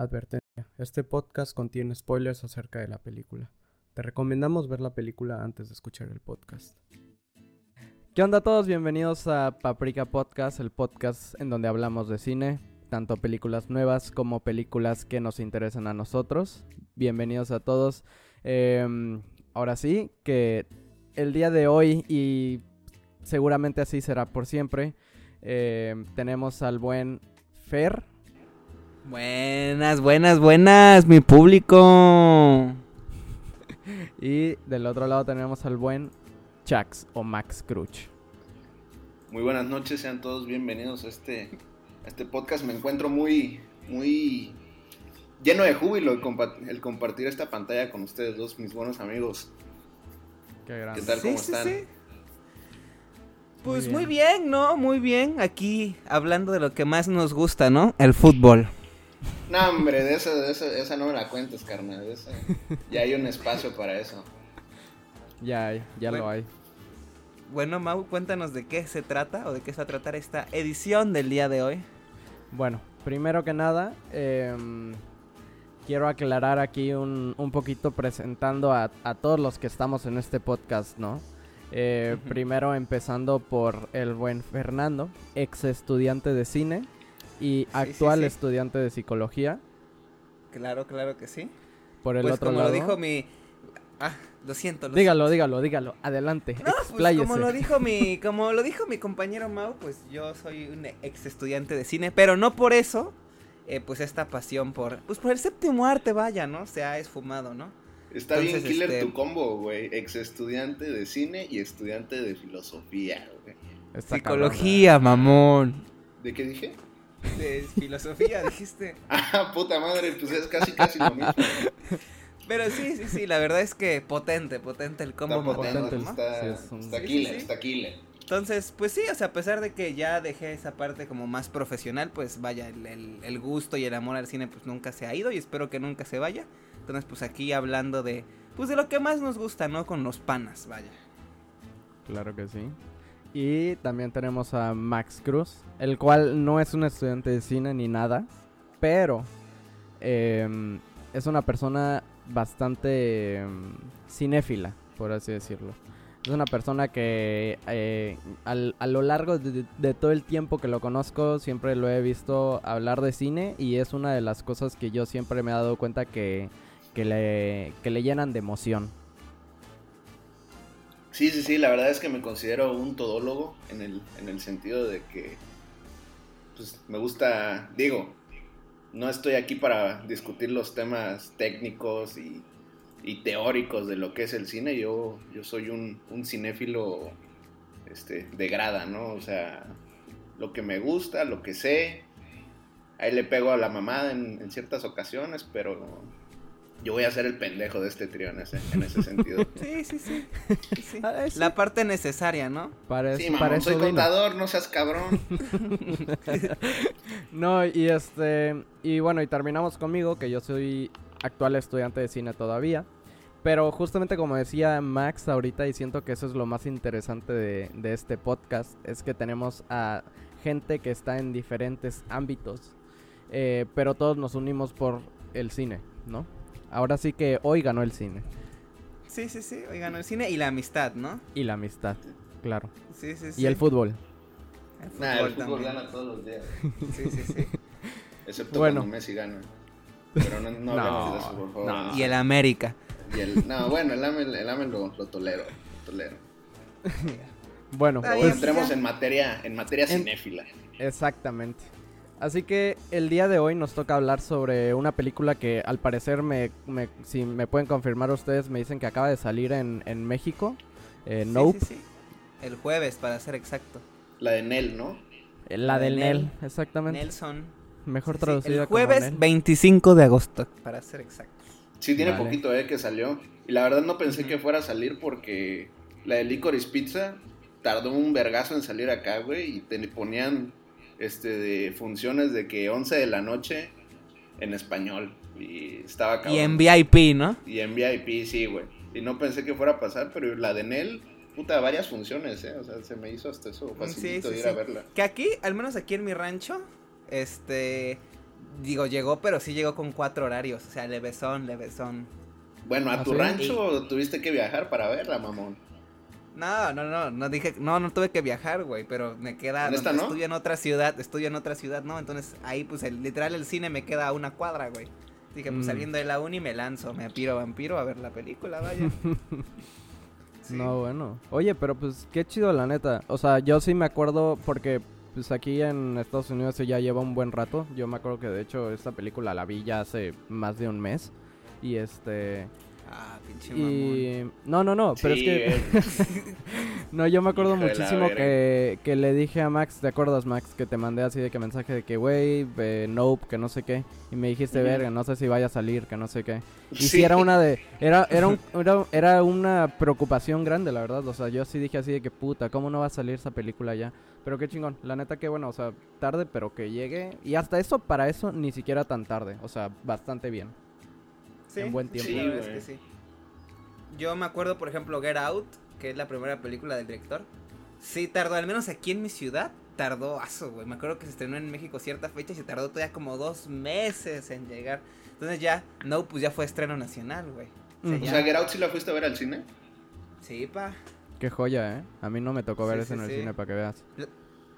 Advertencia. Este podcast contiene spoilers acerca de la película. Te recomendamos ver la película antes de escuchar el podcast. ¿Qué onda a todos? Bienvenidos a Paprika Podcast, el podcast en donde hablamos de cine, tanto películas nuevas como películas que nos interesan a nosotros. Bienvenidos a todos. Em, ahora sí, que el día de hoy y seguramente así será por siempre, em, tenemos al buen Fer. Buenas, buenas, buenas, mi público. Y del otro lado tenemos al buen Chax o Max Cruch. Muy buenas noches, sean todos bienvenidos a este, a este podcast. Me encuentro muy, muy lleno de júbilo el, compa- el compartir esta pantalla con ustedes dos, mis buenos amigos. Qué grande. ¿Qué tal? ¿Cómo están? Pues Muy muy bien. ¿no? Muy bien. Aquí hablando de lo que más nos gusta, ¿no? El fútbol. No, hombre, de esa, de esa, esa no me la cuentes, carnal. de esa- ya hay un espacio para eso. Ya hay, ya lo Bueno. hay. Bueno, Mau, cuéntanos de qué se trata o de qué se va a tratar esta edición del día de hoy. Bueno, primero que nada, em, quiero aclarar aquí un, un poquito presentando a, a todos los que estamos en este podcast, ¿no? Eh. Primero empezando por el buen Fernando, ex estudiante de cine y actual sí. estudiante de psicología. Claro, claro que sí. Por el pues otro como lado. lo dijo mi... Ah, lo siento. Lo Dígalo, dígalo, dígalo. Adelante. No, pues como lo dijo mi, como lo dijo mi compañero Mau, pues yo soy un ex estudiante de cine, pero no por eso, eh, pues esta pasión por, pues por el séptimo arte, vaya, ¿no? Se ha esfumado, ¿no? Está bien killer este- tu combo, güey. Ex estudiante de cine y estudiante de filosofía, güey. Psicología, mamón. ¿De qué dije? De filosofía, dijiste. Ah, puta madre, pues es casi casi lo mismo. Pero sí, sí, sí, la verdad es que potente, potente el combo Está potente, ¿no? está, Sí, es un- está Sí, sí, killer, sí. está killer. Entonces, pues sí, o sea, a pesar de que ya dejé esa parte como más profesional, pues vaya, el, el- el gusto y el amor al cine pues nunca se ha ido y espero que nunca se vaya. Entonces, pues aquí hablando de, pues de lo que más nos gusta, ¿no? Con los panas, vaya. Claro que sí. Y también tenemos a Max Cruz, el cual no es un estudiante de cine ni nada, pero em, es una persona bastante em, cinéfila, por así decirlo. Es una persona que eh, al- a lo largo de, de todo el tiempo que lo conozco siempre lo he visto hablar de cine y es una de las cosas que yo siempre me he dado cuenta que, que, le, que le llenan de emoción. Sí, sí, sí, la verdad es que me considero un todólogo en el, en el sentido de que pues, me gusta, digo, no estoy aquí para discutir los temas técnicos y, y teóricos de lo que es el cine, yo, yo soy un, un cinéfilo este, de grada, ¿no? O sea, lo que me gusta, lo que sé, ahí le pego a la mamada en, en ciertas ocasiones, pero yo voy a ser el pendejo de este trío en ese, en ese sentido. Sí, sí, sí. sí. Sí. La parte necesaria, ¿no? Para, Sí, eso- mamá, para eso soy vino. contador, no seas cabrón. No, y este. Y bueno, y terminamos conmigo, que yo soy actual estudiante de cine todavía. Pero justamente como decía Max ahorita, y siento que eso es lo más interesante de, de este podcast, es que tenemos a gente que está en diferentes ámbitos. eh, pero todos nos unimos por el cine, ¿no? Ahora sí que hoy ganó el cine. Sí, sí, sí. Oigan, el cine y la amistad, ¿no? Y la amistad, claro. Sí, sí, sí. Y el fútbol. El Nah, el fútbol gana todos los días. Sí, sí, sí. Excepto Bueno. cuando Messi gana. Pero no, no de eso, por favor. no. Y el América. Y el- no, bueno, el AME, el AME lo, lo tolero. Lo tolero. Bueno, Pues entremos en materia, en materia En- cinéfila. Exactamente. Así que el día de hoy nos toca hablar sobre una película que al parecer me, me- si me pueden confirmar ustedes, me dicen que acaba de salir en, en México. Eh, Sí, nope. sí, sí. El jueves, para ser exacto. La de Nell, ¿no? Eh, La de del Nel, Nel. exactamente. Nelson. Mejor Sí, sí, traducida El jueves como Nel. 25 de agosto, para ser exacto. Sí, tiene Vale. poquito, eh, que salió. Y la verdad no pensé que fuera a salir porque la de Licorice Pizza tardó un vergazo en salir acá, güey. Y te ponían este, de funciones de que 11 de la noche en español. Y estaba cabrón. Y en VIP, ¿no? Y en VIP, sí, güey. Y no pensé que fuera a pasar, pero la de Nel, puta, varias funciones, ¿eh? O sea, se me hizo hasta eso facilito Sí, sí, ir sí. a verla. Que aquí, al menos aquí en mi rancho, este... digo, llegó, pero sí llegó con cuatro horarios. O sea, levesón, levesón. Bueno, ¿a ¿Ah, tu sí? rancho tuviste que viajar para verla, mamón? No, no, no, no dije, no, no tuve que viajar, güey, pero me queda, ¿En esta donde no? estudio en otra ciudad, estudio en otra ciudad, ¿no? Entonces ahí, pues, el, literal, el cine me queda a una cuadra, güey. Dije, pues Mm. saliendo de la uni me lanzo, me apiro vampiro a ver la película, vaya. Sí. No, bueno. Oye, pero pues qué chido la neta. O sea, yo sí me acuerdo porque pues aquí en Estados Unidos ya lleva un buen rato. Yo me acuerdo que de hecho esta película la vi ya hace más de un mes. Y este... Ah, pinche mamón. Y... No, no, no, pero Sí, es que... no, yo me acuerdo Hijo muchísimo que, que le dije a Max, ¿te acuerdas Max? Que te mandé así de que mensaje de que, güey, eh, nope, que no sé qué. Y me dijiste, verga, no sé si vaya a salir, que no sé qué. Y sí, Sí. era una de... Era, era, un- era, era una preocupación grande, la verdad. O sea, yo sí dije así de que, puta, ¿cómo no va a salir esa película ya? Pero qué chingón. La neta que bueno, o sea, tarde, pero que llegue. Y hasta eso, para eso, ni siquiera tan tarde. O sea, bastante bien. Sí, en buen tiempo. sí, la Sí, verdad es que sí. Yo me acuerdo, por ejemplo, Get Out, que es la primera película del director. Sí, tardó, al menos aquí en mi ciudad, tardó aso, güey. Me acuerdo que se estrenó en México cierta fecha y se tardó todavía como dos meses en llegar. Entonces ya, no, pues ya fue estreno nacional, güey. O sea, Mm. O ya- sea, Get Out sí la fuiste a ver al cine. Sí, pa. Qué joya, ¿eh? A mí no me tocó ver Sí, eso sí, en el sí. cine para que veas.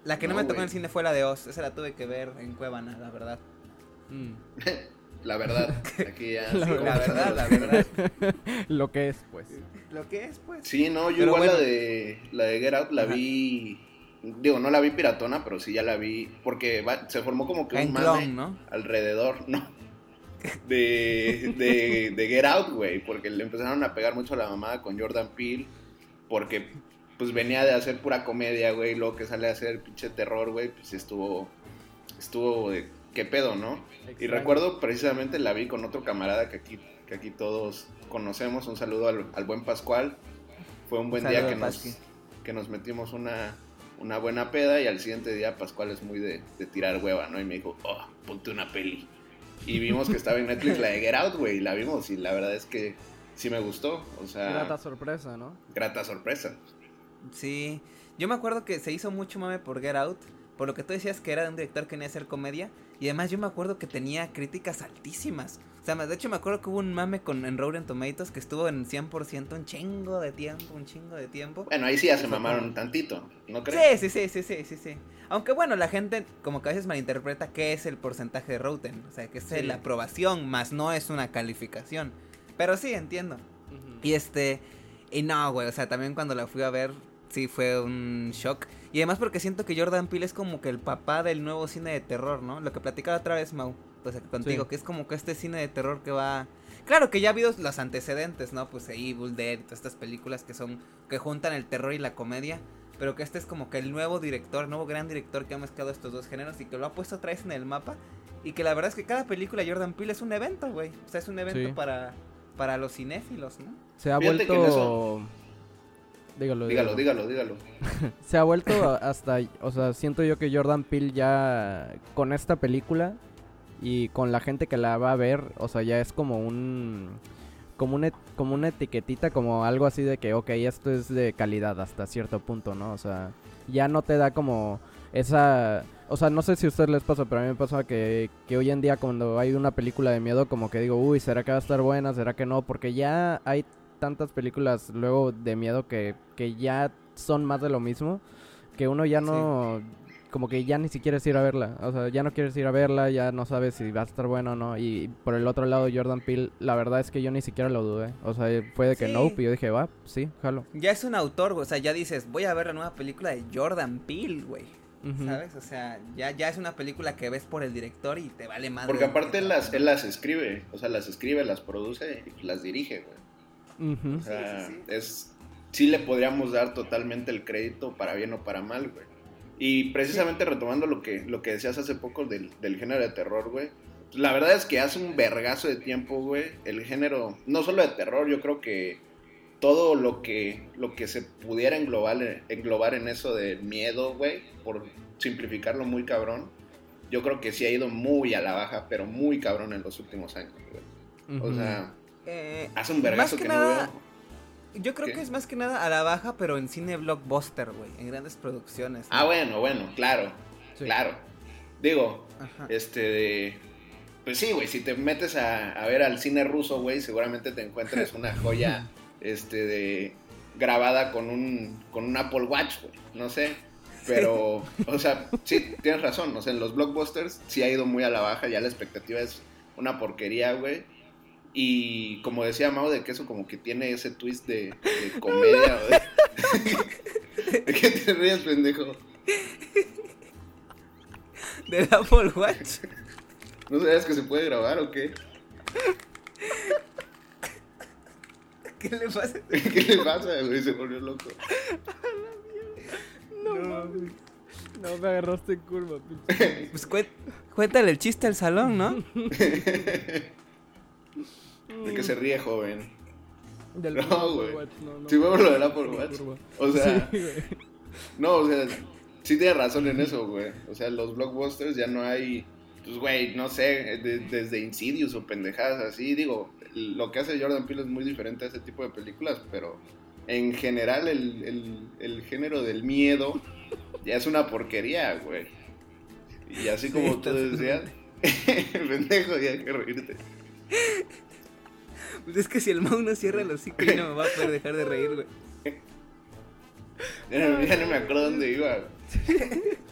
La que no, No, me tocó en el cine fue la de Oz. Esa la tuve que ver en Cuevana, la verdad. La verdad, aquí ya. La sí, La como- verdad, la verdad. Lo que es, pues. Lo que es, pues. Sí, no, yo Pero igual la de la de Get Out la Ajá. vi. Digo, no la vi piratona, pero sí ya la vi. Porque va- se formó como que un mame clon, ¿no? alrededor, no. De, de, de Get Out, güey. Porque le empezaron a pegar mucho a la mamada con Jordan Peele. Porque pues venía de hacer pura comedia, güey. Luego que sale a hacer pinche terror, güey. Pues estuvo. Estuvo de. ¿Qué pedo, no? Y recuerdo precisamente la vi con otro camarada que aquí, que aquí todos conocemos. Un saludo al, al buen Pascual. Fue un buen Un día que nos, que nos metimos una, una buena peda y al siguiente día Pascual es muy de, de tirar hueva, ¿no? Y me dijo, oh, ponte una peli. Y vimos que estaba en Netflix la de Get Out, güey, y la vimos y la verdad es que sí me gustó. O sea, Grata sorpresa, ¿no? grata sorpresa. Sí, yo me acuerdo que se hizo mucho mame por Get Out, por lo que tú decías que era de un director que quería hacer comedia, y además yo me acuerdo que tenía críticas altísimas. O sea, de hecho me acuerdo que hubo un mame con en Rotten Tomatoes que estuvo en 100% un chingo de tiempo, un chingo de tiempo. Bueno, ahí sí ya se mamaron como- tantito, ¿no crees? Sí, sí, sí, sí, sí, sí, sí. Aunque bueno, la gente como que a veces malinterpreta qué es el porcentaje de Rotten, o sea, que es Sí. la aprobación, más no es una calificación. Pero sí, entiendo. Y este, y no, güey, o sea, también cuando la fui a ver, sí fue un shock. Y además porque siento que Jordan Peele es como que el papá del nuevo cine de terror, ¿no? Lo que platicaba otra vez, Mau, pues contigo, Sí. que es como que este cine de terror que va... Claro que ya ha habido los antecedentes, ¿no? Pues Evil Dead y todas estas películas que son, que juntan el terror y la comedia. Pero que este es como que el nuevo director, nuevo gran director que ha mezclado estos dos géneros y que lo ha puesto otra vez en el mapa. Y que la verdad es que cada película de Jordan Peele es un evento, güey. O sea, es un evento Sí. para, para los cinéfilos, ¿no? Se ha Fíjate que en vuelto... Dígalo, Dígalo, dígalo, dígalo. Se ha vuelto hasta, o sea, siento yo que Jordan Peele ya con esta película y con la gente que la va a ver, o sea, ya es como un como una como una etiquetita, como algo así de que ok, esto es de calidad hasta cierto punto, ¿no? O sea, ya no te da como esa, o sea, no sé si a ustedes les pasa, pero a mí me pasa que, que hoy en día cuando hay una película de miedo como que digo, uy, ¿será que va a estar buena? ¿Será que no? Porque ya hay tantas películas luego de miedo que, que ya son más de lo mismo, que uno ya no, como que ya ni siquiera quieres ir a verla, o sea, ya no quieres ir a verla, ya no sabes si va a estar buena o no, y por el otro lado Jordan Peele, la verdad es que yo ni siquiera lo dudé, o sea, fue de que Sí. no, y yo dije, va, sí, jalo. Ya es un autor, o sea, ya dices, voy a ver la nueva película de Jordan Peele, güey. ¿Sabes? O sea, ya, ya es una película que ves por el director y te vale más. Porque aparte él las, él las escribe, o sea, las escribe, las produce y las dirige, güey. Ujú. O sea, sí, sí. es sí le podríamos dar totalmente el crédito para bien o para mal, güey. Y precisamente retomando lo que, lo que decías hace poco del, del género de terror, güey. La verdad es que hace un vergazo de tiempo, güey, el género, no solo de terror, yo creo que todo lo que, lo que se pudiera englobar, englobar en eso de miedo, güey, por simplificarlo muy cabrón, yo creo que sí ha ido muy a la baja, pero muy cabrón en los últimos años, güey. O Ujú. sea, Eh, hace un vergazo que que, nada, no veo. yo creo ¿Qué? que es más que nada a la baja, pero en cine blockbuster, güey, en grandes producciones. ¿no? Ah, bueno, bueno, claro, Sí. claro. Digo, Ajá. este de Pues sí, güey, si te metes a, a ver al cine ruso, güey, seguramente te encuentres una joya este, de, grabada con un, con un Apple Watch, güey, no sé. Pero, o sea, sí, tienes razón. O sea, en los blockbusters sí ha ido muy a la baja. Ya la expectativa es una porquería, güey. Y como decía Mau, de que eso como que tiene ese twist de, de comedia. de... ¿De qué te ríes, pendejo? Del Apple Watch. ¿No sabías que se puede grabar o qué? ¿Qué le pasa? ¿Qué le pasa, güey? Se volvió loco. No, mames. No me agarraste en curva, pinche. Pues cué- cuéntale el chiste al salón, ¿no? De que se ríe, joven. Del No, güey. No, no. Sí, vemos lo del Apple Watch. O sea, Sí, no, o sea, sí tienes razón en eso, güey. O sea, los blockbusters ya no hay, pues, güey, no sé, de- desde Insidious o pendejadas así. Digo, lo que hace Jordan Peele es muy diferente a ese tipo de películas, pero en general el, el, el género del miedo ya es una porquería, güey. Y así Sí, como tú está decías, pendejo, ya hay que reírte. Pues es que si el Mau no cierra el hocico, no me va a poder dejar de reír, güey. Ya no, ya no me acuerdo dónde iba.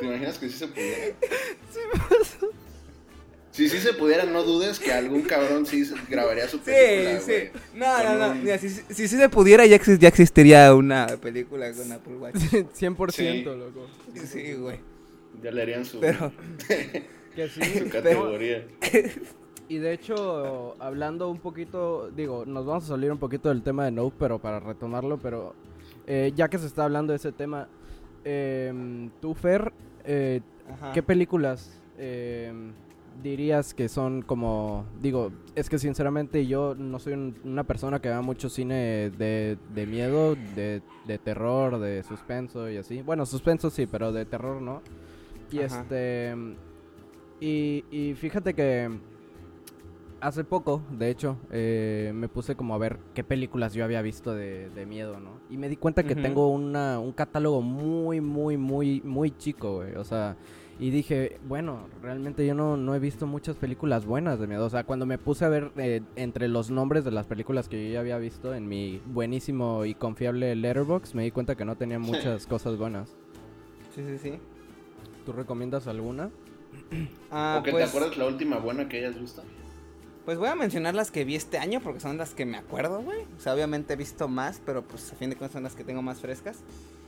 ¿Te imaginas que sí se pudiera? Si sí se pudiera, no dudes que algún cabrón sí se- grabaría su Sí, película, sí. güey. No, no, Con no. un- Mira, si, si, si se pudiera, ya, exis- ya existiría una película con Apple Watch. 100%, Sí. loco. Sí, güey. Ya le harían su, Pero, Que sí. su no, categoría. Y de hecho, hablando un poquito, digo, nos vamos a salir un poquito del tema de Nope, pero para retomarlo, pero eh, ya que se está hablando de ese tema, eh, tú, Fer, eh. ¿qué películas eh, dirías que son como, digo, es que sinceramente yo no soy un- una persona que vea mucho cine de, de miedo, de, de terror, de suspenso y así. Bueno, suspenso sí, pero de terror no. Y Ajá. este... Y, y fíjate que hace poco, de hecho, eh, me puse como a ver qué películas yo había visto de, de miedo, ¿no? Y me di cuenta que tengo una, un catálogo muy, muy, muy, muy chico, güey. O sea, y dije, bueno, realmente yo no, no he visto muchas películas buenas de miedo. O sea, cuando me puse a ver eh, entre los nombres de las películas que yo ya había visto en mi buenísimo y confiable Letterbox, me di cuenta que no tenía muchas cosas buenas. Sí, sí, sí. ¿Tú recomiendas alguna? Ah, ¿O que pues, te acuerdas la última buena que hayas visto? pues voy a mencionar las que vi este año porque son las que me acuerdo, güey. O sea, obviamente he visto más, pero pues a fin de cuentas son las que tengo más frescas.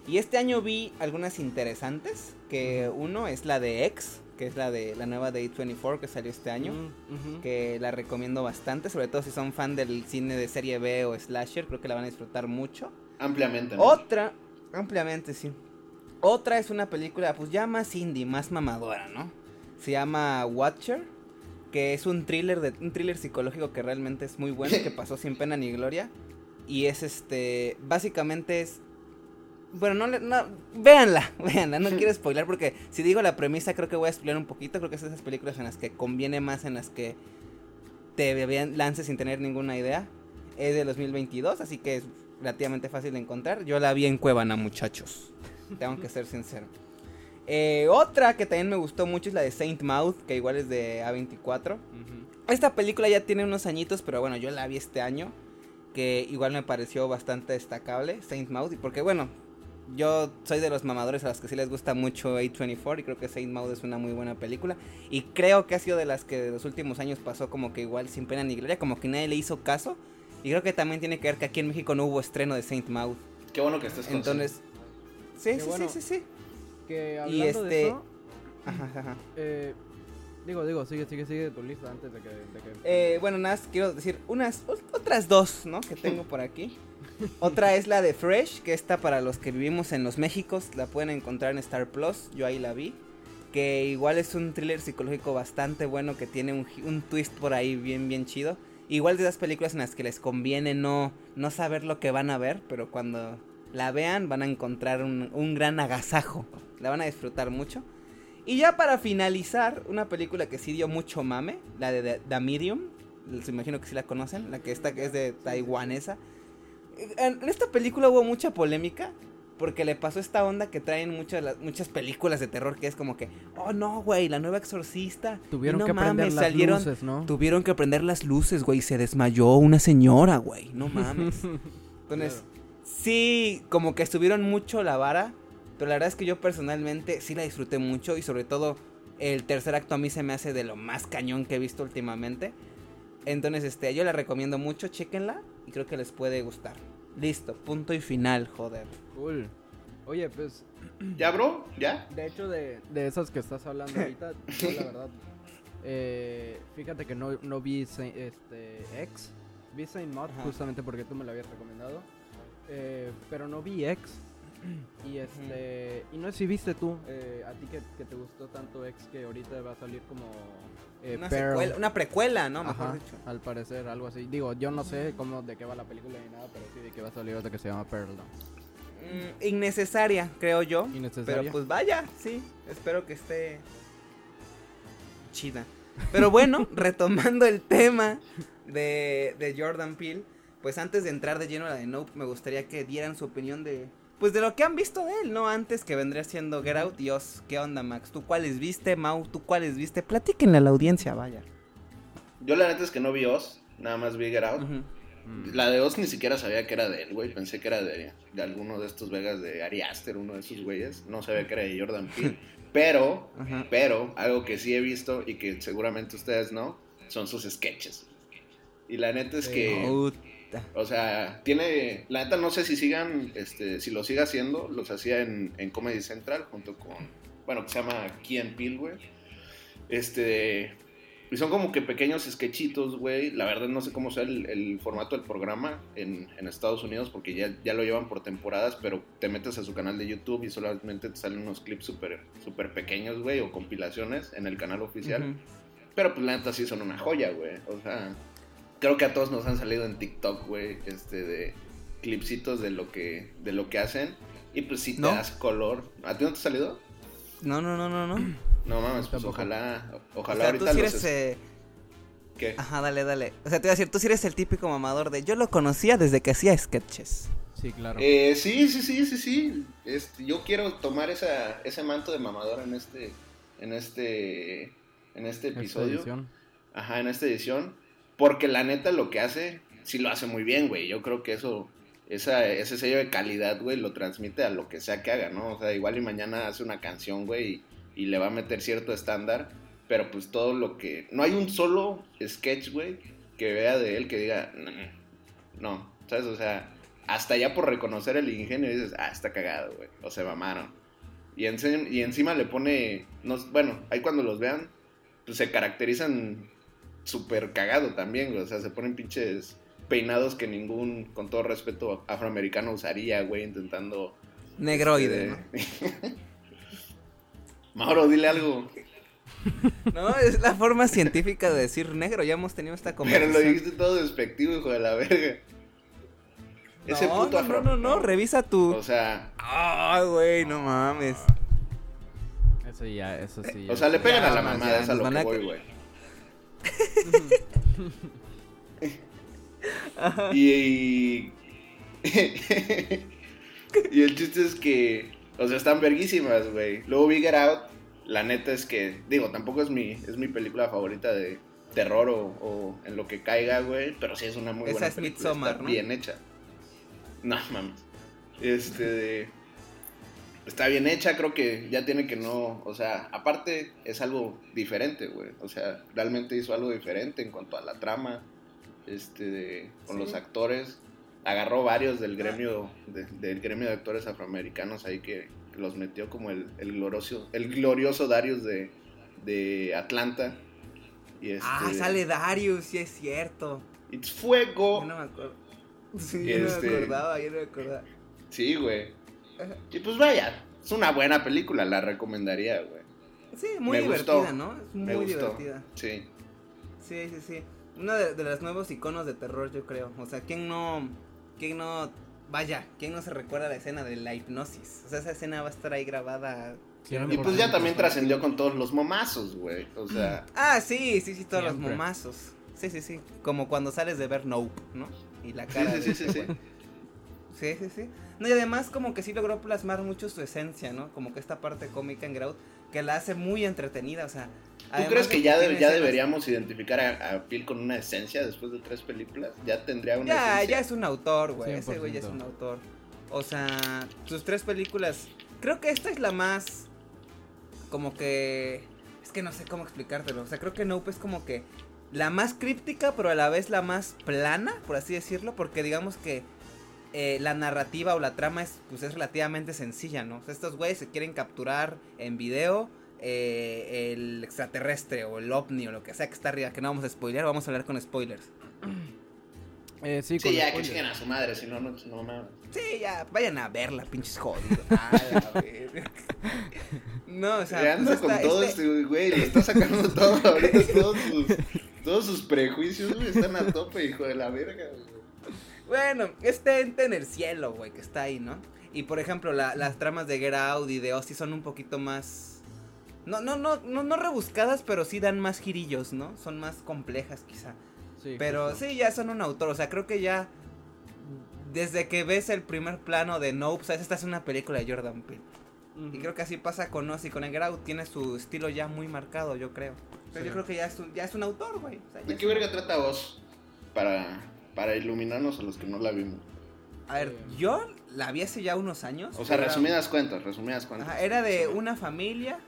Y este año vi algunas interesantes, que uno es la de X, que es la de la nueva de A24 que salió este año. Mm, que la recomiendo bastante, sobre todo si son fan del cine de serie B o slasher, creo que la van a disfrutar mucho. Ampliamente, ¿no? Otra, ampliamente sí. Otra es una película pues ya más indie, más mamadora, ¿no? Se llama Watcher, que es un thriller de un thriller psicológico que realmente es muy bueno, que pasó sin pena ni gloria y es este básicamente es bueno, no, le- no, véanla, véanla, no quiero spoiler porque si digo la premisa creo que voy a spoiler un poquito, creo que es de esas películas en las que conviene más en las que te lances sin tener ninguna idea. Es de 2022, así que es relativamente fácil de encontrar. Yo la vi en Cuevana, muchachos. Tengo que ser sincero. Eh, otra que también me gustó mucho es la de Saint Mouth, que igual es de A24. Ujú. Esta película ya tiene unos añitos, pero bueno, yo la vi este año. Que igual me pareció bastante destacable, Saint Mouth. Y porque bueno, yo soy de los mamadores a los que sí les gusta mucho A24. Y creo que Saint Mouth es una muy buena película. Y creo que ha sido de las que de los últimos años pasó como que igual sin pena ni gloria. Como que nadie le hizo caso. Y creo que también tiene que ver que aquí en México no hubo estreno de Saint Mouth. Qué bueno que estés con Entonces... Sí, sí, bueno. sí, sí, sí. Que Y hablando de este- eso, Ajá, ajá. eh, digo, digo, sigue, sigue, sigue tu lista antes de que... de que- Eh, bueno, nada, quiero decir unas ot- otras dos, ¿no? Que tengo por aquí. Otra es la de Fresh, que está para los que vivimos en los Méxicos, la pueden encontrar en Star Plus, yo ahí la vi. Que igual es un thriller psicológico bastante bueno, que tiene un, un twist por ahí bien, bien chido. Igual de esas películas en las que les conviene no, no saber lo que van a ver, pero cuando la vean van a encontrar un, un gran agasajo. La van a disfrutar mucho. Y ya para finalizar, una película que sí dio mucho mame, la de The Medium. Les imagino que sí la conocen, la que esta que es de taiwanesa. En esta película hubo mucha polémica porque le pasó esta onda que traen muchas, muchas películas de terror que es como que, oh no, güey, la nueva exorcista. Tuvieron que prender las luces, ¿no? Tuvieron que prender las luces, güey, se desmayó una señora, güey, no mames. Entonces, sí, como que estuvieron mucho la vara, pero la verdad es que yo personalmente sí la disfruté mucho y sobre todo el tercer acto a mí se me hace de lo más cañón que he visto últimamente. Entonces, este, yo la recomiendo mucho, chéquenla y creo que les puede gustar. Listo, punto y final, joder. Cool. Oye, pues. ¿Ya, bro? ¿Ya? De hecho, de, de esas que estás hablando ahorita, yo la verdad. Eh, fíjate que no, no vi este, X. Vi Saint Mod justamente porque tú me lo habías recomendado. Eh, pero no vi X. Y este. Y no sé si viste tú, eh, a ti que, que, te gustó tanto X que ahorita va a salir como. Eh, una, secuela, una, precuela, ¿no? Mejor dicho. Al parecer, algo así. Digo, yo no sé cómo de qué va la película ni nada, pero sí de que va a salir otra que se llama Pearl. Mm, innecesaria, creo yo. Innecesaria. Pero pues vaya, sí. Espero que esté chida. Pero bueno, retomando el tema de, de Jordan Peele, pues antes de entrar de lleno a la de Nope, me gustaría que dieran su opinión de pues de lo que han visto de él, ¿no? Antes que vendría siendo Get Out Dios, ¿Qué onda, Max? ¿Tú cuáles viste, Mau? ¿Tú cuáles viste? Platíquenle a la audiencia, vaya. Yo la neta es que no vi Oz, nada más vi Get Out. La de Oz ni siquiera sabía que era de él, güey. Pensé que era de, de alguno de estos Vegas de Ari Aster, uno de esos güeyes. No sabía que era de Jordan Peele. pero, pero, algo que sí he visto y que seguramente ustedes no, son sus sketches. Y la neta es que... O sea, tiene. La neta, no sé si sigan. Este, si lo siga haciendo, los hacía en, Comedy Central junto con. Bueno, que se llama Key and Peel, güey. Este. Y son como que pequeños sketchitos, güey. La verdad no sé cómo sea el, formato del programa en, Estados Unidos porque ya, ya lo llevan por temporadas, pero te metes a su canal de YouTube y solamente te salen unos clips súper super pequeños, güey, o compilaciones en el canal oficial. Pero pues la neta sí son una joya, güey. O sea, creo que a todos nos han salido en TikTok, güey, este, de clipsitos de lo que, de lo que hacen. Y pues sí te das color. ¿A ti no te ha salido? No, no, no, no, no. No mames, pues ojalá, ojalá ahorita tú eres, eh, ¿Qué? Ajá, dale, dale. O sea, te iba a decir, tú sí eres el típico mamador de... Yo lo conocía desde que hacía sketches. Sí, claro. Eh, sí, sí, sí, sí, sí. Este, yo quiero tomar esa, ese manto de mamador en este, en este, en este episodio. Ajá, en esta edición. Porque la neta lo que hace, sí lo hace muy bien, güey. Yo creo que eso, esa, ese sello de calidad, güey, lo transmite a lo que sea que haga, ¿no? O sea, igual y mañana hace una canción, güey, y, le va a meter cierto estándar. Pero pues todo lo que... No hay un solo sketch, güey, que vea de él que diga, no, ¿sabes? O sea, hasta ya por reconocer el ingenio dices, ah, está cagado, güey. O se mamaron. Y, y encima le pone, no, bueno, ahí cuando los vean, pues se caracterizan súper cagado también, güey. O sea, se ponen pinches peinados que ningún, con todo respeto, afroamericano usaría, güey, intentando... Negroide. Este, Mauro, dile algo. No, es la forma científica de decir negro. Ya hemos tenido esta conversación. Pero lo dijiste todo despectivo, hijo de la verga. Ese puto no, no, no, no, revisa tu. O sea. Ay, güey, no mames. Eso ya, eso sí. O sea, le pegan a la mamada, es a lo que voy, güey. y, y, el chiste es que, o sea, están verguísimas, güey. Luego vi Get Out, la neta es que, digo, tampoco es mi, es mi película favorita de terror o, en lo que caiga, güey, pero sí es una muy buena película, bien hecha. No, mames. Este, de está bien hecha, creo que ya tiene que no, o sea, aparte es algo diferente, güey, o sea, realmente hizo algo diferente en cuanto a la trama, este, con los actores, agarró varios del gremio, del gremio de actores afroamericanos ahí que, los metió como el, el, glorioso, el glorioso Darius de, de Atlanta. Y este, ah, sale Darius, sí es cierto. It's fuego. Yo no me acuerdo. Sí, yo no me este, acordaba, yo no me acordaba. Sí, güey. Y pues vaya, es una buena película, la recomendaría, güey. Sí, muy divertida, ¿no? Es muy divertida. Sí. Sí, sí, sí. Uno de, los nuevos iconos de terror, yo creo. O sea, ¿quién no, quién no, vaya, quién no se recuerda la escena de la hipnosis? O sea, esa escena va a estar ahí grabada. Y pues ya también trascendió con todos los momazos, güey. O sea. Ah, sí, sí, sí, todos los momazos. Sí, sí, sí. Como cuando sales de ver Nope, ¿no? Y la cara. Sí, sí, sí, sí. Sí, sí, sí. No, y además como que sí logró plasmar mucho su esencia, ¿no? Como que esta parte cómica en Grout que la hace muy entretenida, o sea... ¿Tú crees que, ya, ya deberíamos identificar a, a, con una esencia después de tres películas? Ya tendría una ya, esencia. Ya es un autor, güey. Ese güey ya es un autor. O sea, sus tres películas... Creo que esta es la más... Como que... Es que no sé cómo explicártelo. O sea, creo que Nope es como que la más críptica, pero a la vez la más plana, por así decirlo, porque digamos que eh, la narrativa o la trama es, pues, es relativamente sencilla, ¿no? estos güeyes se quieren capturar en video eh, el extraterrestre o el ovni o lo que sea que está arriba, que no vamos a spoilear, vamos a hablar con spoilers. Eh, sí, sí ya que lleguen a su madre, si no, no, no, Sí, ya, vayan a verla, pinches jodidos. no, o sea. anda pues con todo este, este güey, le está sacando todo ahorita, todos sus, todos sus prejuicios, güey, están a tope, hijo de la verga, güey. Bueno, este ente en el cielo, güey, que está ahí, ¿no? Y por ejemplo, las tramas de Get Out y de Ozzy son un poquito más. No, no, no, no, no rebuscadas, pero sí dan más girillos, ¿no? Son más complejas, quizá. Sí, pero sí, ya son un autor. O sea, creo que ya. Desde que ves el primer plano de Nope, ¿sabes? Esta es una película de Jordan Peele. Y creo que así pasa con Ozzy. Con el Get Out tiene su estilo ya muy marcado, yo creo. Pero yo creo que ya es un, ya es un autor, güey. ¿De qué verga trata vos? Para para iluminarnos a los que no la vimos. A ver, yo la vi hace ya unos años. O sea, resumidas cuentas, resumidas cuentas. era de una familia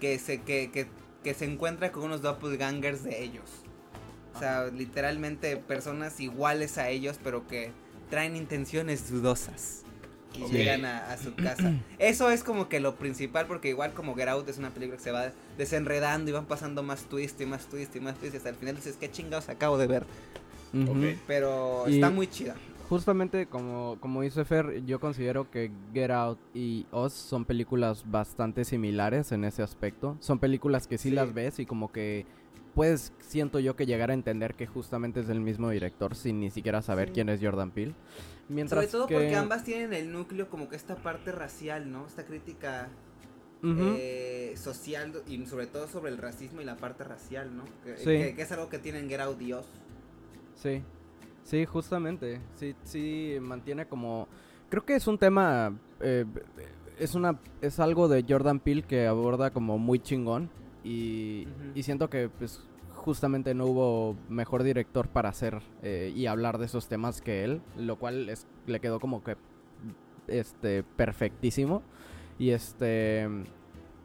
que se, que, que, que se encuentra con unos doppelgangers de ellos. O sea, literalmente personas iguales a ellos, pero que traen intenciones dudosas. Y llegan a, su casa. Eso es como que lo principal, porque igual como Get Out es una película que se va desenredando y van pasando más twist y más twist y más twist. Y hasta el final dices, ¿qué chingados acabo de ver? Pero está muy chida. Justamente como, como dice Fer, yo considero que Get Out y Us son películas bastante similares en ese aspecto. Son películas que sí, las ves y como que puedes, siento yo, que llegar a entender que justamente es el mismo director sin ni siquiera saber quién es Jordan Peele. Mientras Sobre todo porque ambas tienen el núcleo como que esta parte racial, ¿no? Esta crítica eh, social y sobre todo sobre el racismo y la parte racial, ¿no? Que, es algo que tienen Get Out y Us. Sí, sí, justamente. Sí, sí, mantiene como... Creo que es un tema... Eh, es una es algo de Jordan Peele que aborda como muy chingón y, y siento que pues justamente no hubo mejor director para hacer eh, y hablar de esos temas que él, lo cual es, le quedó como que este perfectísimo. Y este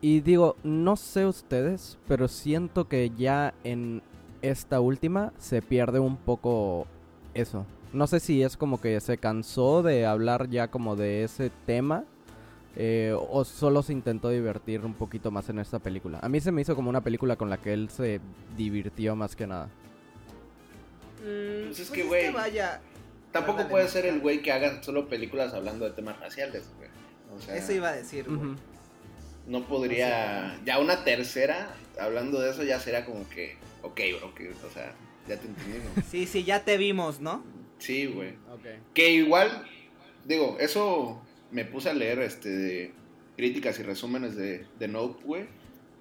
y digo, no sé ustedes, pero siento que ya en esta última se pierde un poco eso. No sé si es como que se cansó de hablar ya como de ese tema eh, o solo se intentó divertir un poquito más en esta película. A mí se me hizo como una película con la que él se divirtió más que nada. Mm, pues es pues que, güey, vaya... Tampoco puede ser el güey que haga solo películas hablando de temas raciales, güey. eso iba a decir, No podría... Ya una tercera, hablando de eso, ya sería como que ok, bro, que, o sea, ya te entendimos. Sí, sí, ya te vimos, ¿no? Sí, güey. Que igual, digo, eso me puse a leer este de críticas y resúmenes de, de Nope, güey.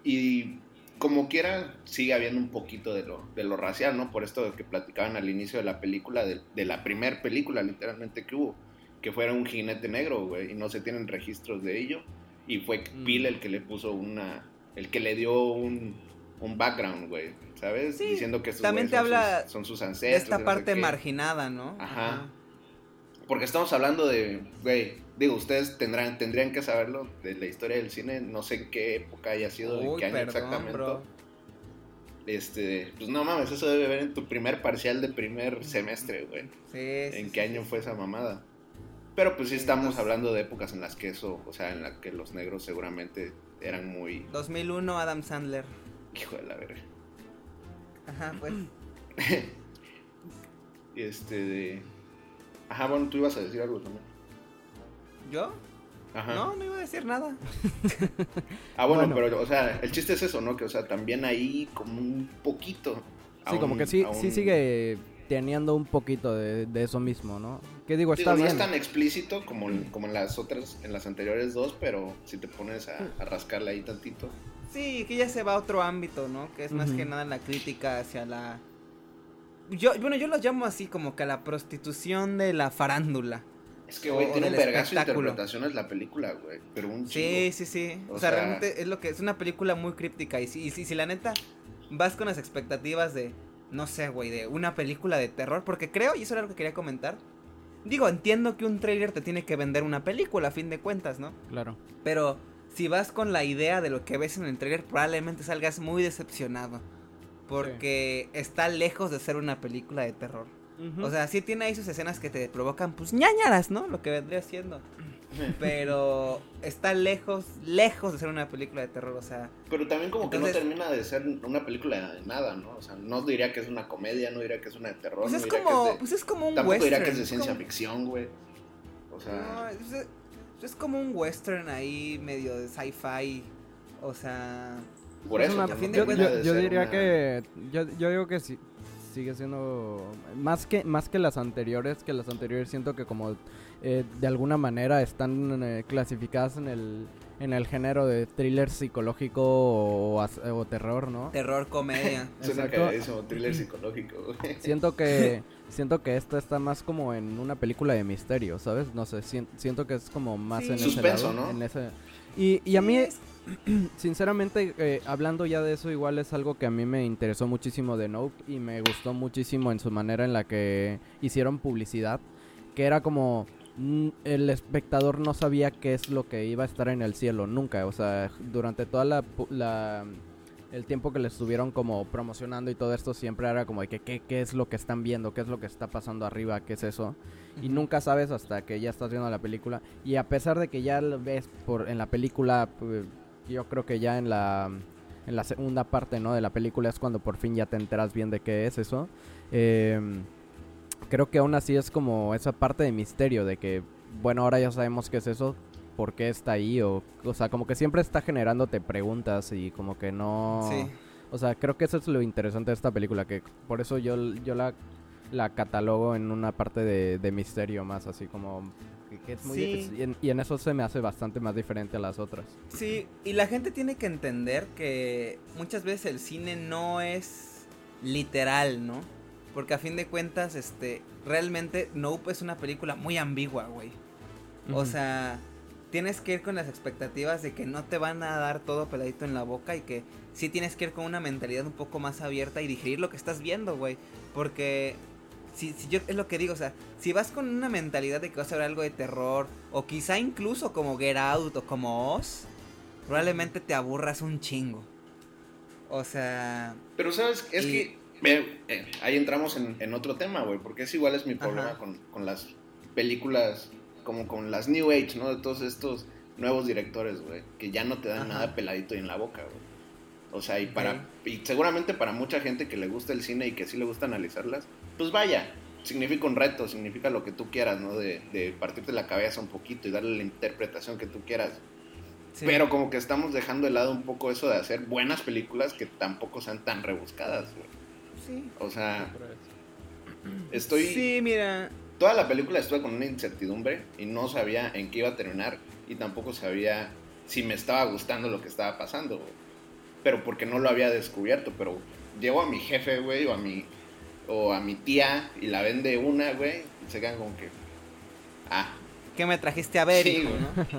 Y como quiera, sigue habiendo un poquito de lo, de lo racial, ¿no? Por esto que platicaban al inicio de la película, de, de la primer película literalmente que hubo, que fuera un jinete negro, güey, y no se tienen registros de ello. Y fue mm. El que le puso una, el que le dio un, un background, güey. ¿Sabes? Diciendo que también te habla son sus ancestros. De esta parte marginada, ¿no? Ajá. Porque estamos hablando de, güey, digo, ustedes tendrán, tendrían que saberlo de la historia del cine, no sé en qué época haya sido, en qué año exactamente. Este, pues no mames, eso debe ver en tu primer parcial de primer semestre, güey. Sí. ¿En qué año fue esa mamada? Pero pues sí estamos hablando de épocas en las que eso, o sea, en las que los negros seguramente eran muy... 2001, Adam Sandler. Hijo de la verga. Ajá, pues. este de. Ajá, bueno, tú ibas a decir algo también. ¿Yo? Ajá. No, no iba a decir nada. ah, bueno, pero, o sea, el chiste es eso, ¿no? Que, o sea, también ahí como un poquito. Sí, como que sí, sí sigue teniendo un poquito de, eso mismo, ¿no? Que digo, está bien. No es tan explícito como, como en las otras, en las anteriores dos, pero si te pones a, a rascarle ahí tantito. Sí, que ya se va a otro ámbito, ¿no? Que es más que nada la crítica hacia la... Yo, bueno, yo lo llamo así como que la prostitución de la farándula. Es que, güey, tiene un vergazo de interpretaciones la película, güey. Pero un Sí, sí, sí. O, O sea, sea- realmente es lo que es una película muy críptica. Y si, y si, si la neta vas con las expectativas de, no sé, güey, de una película de terror, porque creo, y eso era lo que quería comentar. Digo, entiendo que un trailer te tiene que vender una película, a fin de cuentas, ¿no? Claro. Pero si vas con la idea de lo que ves en el trailer, probablemente salgas muy decepcionado. Porque está lejos de ser una película de terror. O sea, sí tiene ahí sus escenas que te provocan, pues ñañaras, ¿no? Lo que vendría siendo. Pero está lejos, lejos de ser una película de terror. O sea, Pero también como que no termina de ser una película de nada, ¿no? O sea, no diría que es una comedia, no diría que es una de terror, pues no es como, que es de... pues es como un Tampoco western. diría que es de ciencia como- ficción, güey. O sea, No, es, es como un western ahí medio de sci-fi. O sea, por Es eso. una- fin de yo, yo- diría una- que yo, yo digo que sí sigue siendo más que más que las anteriores que las anteriores siento que como eh, de alguna manera están eh, clasificadas en el en el género de thriller psicológico o, terror no terror, comedia. Suena Exacto. cagadísimo, thriller psicológico, güey. siento que siento que esta está más como en una película de misterio sabes no sé sien- siento que es como más Sí. en ese lado, ¿no? en ese y, y a mí es- Sinceramente, eh, hablando ya de eso, igual es algo que a mí me interesó muchísimo de Nope y me gustó muchísimo en su manera en la que hicieron publicidad, que era como el espectador no sabía qué es lo que iba a estar en el cielo, nunca, o sea, durante toda la, pu- la- el tiempo que le estuvieron como promocionando y todo esto siempre era como de que qué, qué es lo que están viendo, qué es lo que está pasando arriba, qué es eso. Y nunca sabes hasta que ya estás viendo la película. Y a pesar de que ya lo ves por en la película, pues, yo creo que ya en la en la segunda parte, ¿no? De la película es cuando por fin ya te enteras bien de qué es eso. Eh, creo que aún así es como esa parte de misterio de que, bueno, ahora ya sabemos qué es eso, por qué está ahí o, o sea, como que siempre está generándote preguntas y como que no. Sí. O sea, creo que eso es lo interesante de esta película, que por eso yo, yo la, la catalogo en una parte de, de misterio más, así como... que- que es muy- Sí. y, en, y en eso se me hace bastante más diferente a las otras. Sí, y la gente tiene que entender que muchas veces el cine no es literal, ¿no? Porque a fin de cuentas, este, realmente Nope es una película muy ambigua, güey. O sea, tienes que ir con las expectativas de que no te van a dar todo peladito en la boca y que sí tienes que ir con una mentalidad un poco más abierta y digerir lo que estás viendo, güey. Porque si, si yo es lo que digo, o sea, si vas con una mentalidad de que vas a ver algo de terror o quizá incluso como Get Out o como Oz, probablemente te aburras un chingo. O sea, Pero, ¿sabes? Es Y- que ve, eh, ahí entramos en, en otro tema, güey, porque es igual es mi problema con, con las películas, como con las New Age, ¿no? De todos estos nuevos directores, güey, que ya no te dan Ajá. nada peladito y en la boca, güey. O sea, y para y seguramente para mucha gente que le gusta el cine y que sí le gusta analizarlas, pues vaya, significa un reto, significa lo que tú quieras, ¿no? De, de partirte la cabeza un poquito y darle la interpretación que tú quieras. sí. Pero como que estamos dejando de lado un poco eso de hacer buenas películas que tampoco sean tan rebuscadas, güey. sí. O sea, estoy... Sí, mira, Toda la película estuve con una incertidumbre y no sabía en qué iba a terminar y tampoco sabía si me estaba gustando lo que estaba pasando, güey. Pero porque no lo había descubierto, pero llevo a mi jefe, güey, o a mi, o a mi tía y la ven de una, güey, y se quedan como que... Ah, ¿qué me trajiste a ver, Sí, hijo, no?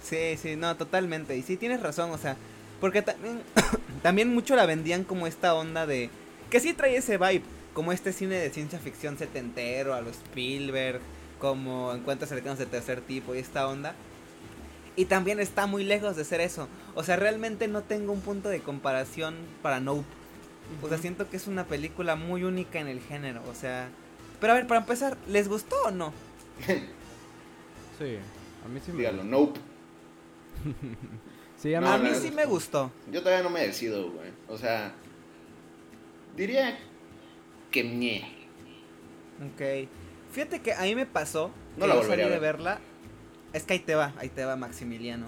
Sí, sí, no, totalmente. Y sí tienes razón, o sea, porque también, también mucho la vendían como esta onda de que sí trae ese vibe, como este cine de ciencia ficción setentero, a los Spielberg, como encuentros cercanos de tercer tipo y esta onda. Y también está muy lejos de ser eso. O sea, realmente no tengo un punto de comparación para Nope. O sea, siento que es una película muy única en el género. O sea, pero a ver, para empezar, ¿les gustó o no? Sí, a mí sí me dígalo, gusta. nope. Sí, a mí, No, a la mí verdad sí me gustó. Yo todavía no me decido, güey. O sea, diría que ñe. Ok. Fíjate que a mí me pasó. No que la yo volvería salí a de ver. verla. Es que ahí te va, ahí te va Maximiliano.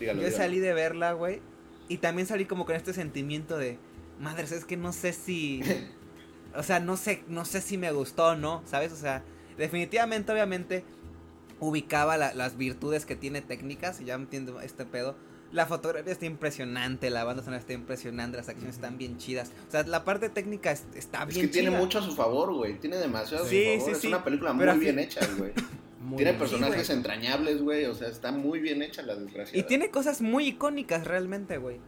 Dígalo, yo dígalo. salí de verla, güey. Y también salí como con este sentimiento de. Madres, es que no sé si. o sea, no sé, no sé si me gustó o no, ¿sabes? O sea, definitivamente, obviamente, ubicaba la- las virtudes que tiene técnicas. Y ya entiendo este pedo. La fotografía está impresionante, la banda sonora está impresionante, las acciones están bien chidas. O sea, la parte técnica es- está Es bien que tiene mucho a su favor, güey. Tiene demasiado a su Sí, favor. sí, es sí. una película Pero muy bien hecha, güey. Muy Tiene bien. personajes Sí, entrañables, güey. O sea, está muy bien hecha la desgracia. Y tiene cosas muy icónicas realmente, güey.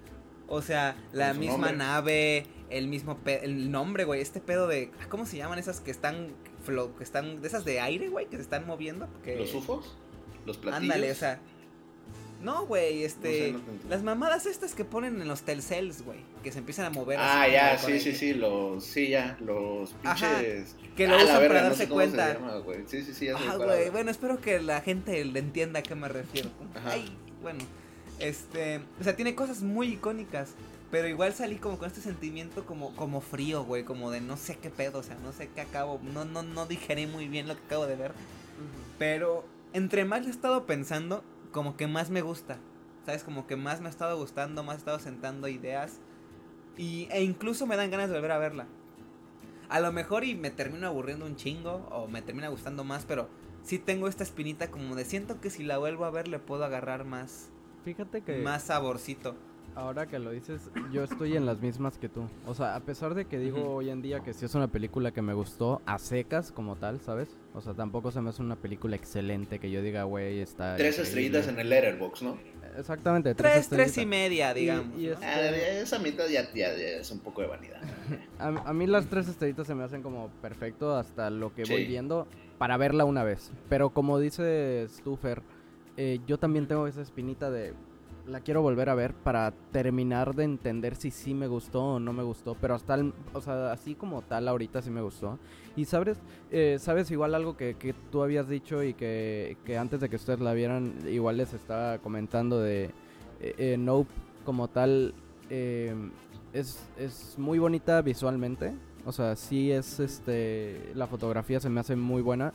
O sea, la misma nombre. nave, el mismo pe- el nombre, güey, este pedo de ¿cómo se llaman esas que están que están de esas de aire, güey, que se están moviendo? Que ¿Los UFOs? ¿Los platillos? Ándale, o sea, no, güey, No este sé, no las mamadas estas que ponen en los telcels, güey, que se empiezan a mover Ah, así ya, sí, sí, sí, los, sí, ya, los Ajá, pinches... que lo Ah, usan verga, para no darse sé cuenta. llama. Sí, sí, sí, ya Ah, güey, bueno, espero que la gente le entienda a qué me refiero. Ajá. Ay, bueno, este, o sea, tiene cosas muy icónicas, pero igual salí como con este sentimiento como, como frío, güey, como de no sé qué pedo, o sea, no sé qué acabo, no, no, no digerí muy bien lo que acabo de ver, pero entre más le he estado pensando, como que más me gusta, ¿sabes? Como que más me ha estado gustando, más he estado sentando ideas, y, e incluso me dan ganas de volver a verla. A lo mejor y me termino aburriendo un chingo o me termina gustando más, pero sí tengo esta espinita como de siento que si la vuelvo a ver le puedo agarrar más, Fíjate que más saborcito. Ahora que lo dices, yo estoy en las mismas que tú. O sea, a pesar de que digo hoy en día que sí es una película que me gustó a secas como tal, ¿sabes? O sea, tampoco se me hace una película excelente que yo diga, güey, está... Tres increíble". estrellitas en el Letterboxd, ¿no? Exactamente, tres, Tres, tres y media, digamos. Ah, esa mitad ya, ya, ya es un poco de vanidad. A, a mí las tres estrellitas se me hacen como perfecto hasta lo que voy viendo para verla una vez. Pero como dice Stufer, eh, yo también tengo esa espinita de la quiero volver a ver para terminar de entender si sí me gustó o no me gustó. Pero hasta, el- o sea, así como tal ahorita sí me gustó. Y sabes, eh, sabes igual algo que, que tú habías dicho y que, que antes de que ustedes la vieran, igual les estaba comentando de eh, eh, Nope como tal. eh, es, es muy bonita visualmente. O sea, sí es este. La fotografía se me hace muy buena.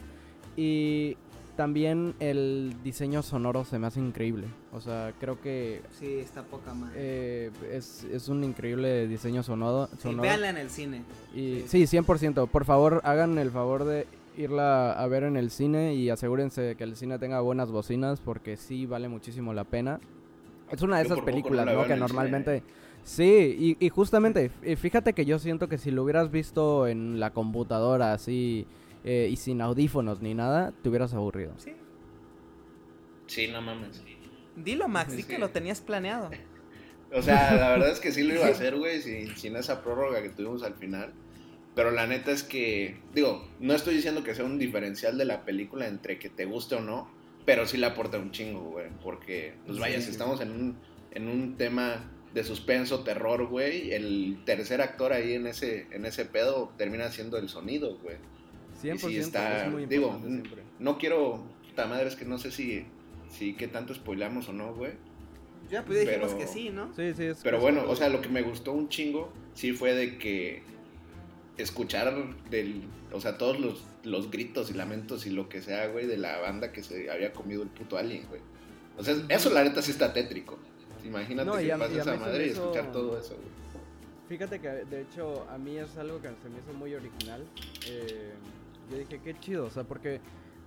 Y también el diseño sonoro se me hace increíble. O sea, creo que Sí, está poca madre. eh, es, es un increíble diseño sonoro. Sí, sonoro. véanla en el cine. Y sí, 100%. Por favor, hagan el favor de irla a ver en el cine y asegúrense que el cine tenga buenas bocinas porque sí vale muchísimo la pena. Es una de Yo esas películas, la ¿no? Que normalmente... Sí, y, y justamente, fíjate que yo siento que si lo hubieras visto en la computadora así eh, y sin audífonos ni nada, te hubieras aburrido. Sí. Sí, no mames. Dilo, Max, di que que- lo tenías planeado. O sea, la verdad es que sí lo iba a hacer, güey, sin, sin esa prórroga que tuvimos al final. Pero la neta es que, digo, no estoy diciendo que sea un diferencial de la película entre que te guste o no, pero sí le aporta un chingo, güey. Porque, pues vaya, Sí. si estamos en un, en un tema de suspenso, terror, güey, el tercer actor ahí en ese, en ese pedo termina siendo el sonido, güey. 100% Y sí está, es muy digo, siempre. no quiero, puta madre, es que no sé si, si qué tanto spoilamos o no, güey. Ya, pues dijimos Pero- que sí, ¿no? Sí, sí, es Pero bueno, o sea, lo que me gustó un chingo sí fue de que escuchar del, o sea, todos los, los gritos y lamentos y lo que sea, güey, de la banda que se había comido el puto alien, güey. O sea, eso la neta sí está tétrico. Imagínate No, que a- pasa y a me madre y escuchar todo eso, güey. Fíjate que de hecho a mí es algo que se me hizo muy original. Eh, yo dije, qué chido, o sea, porque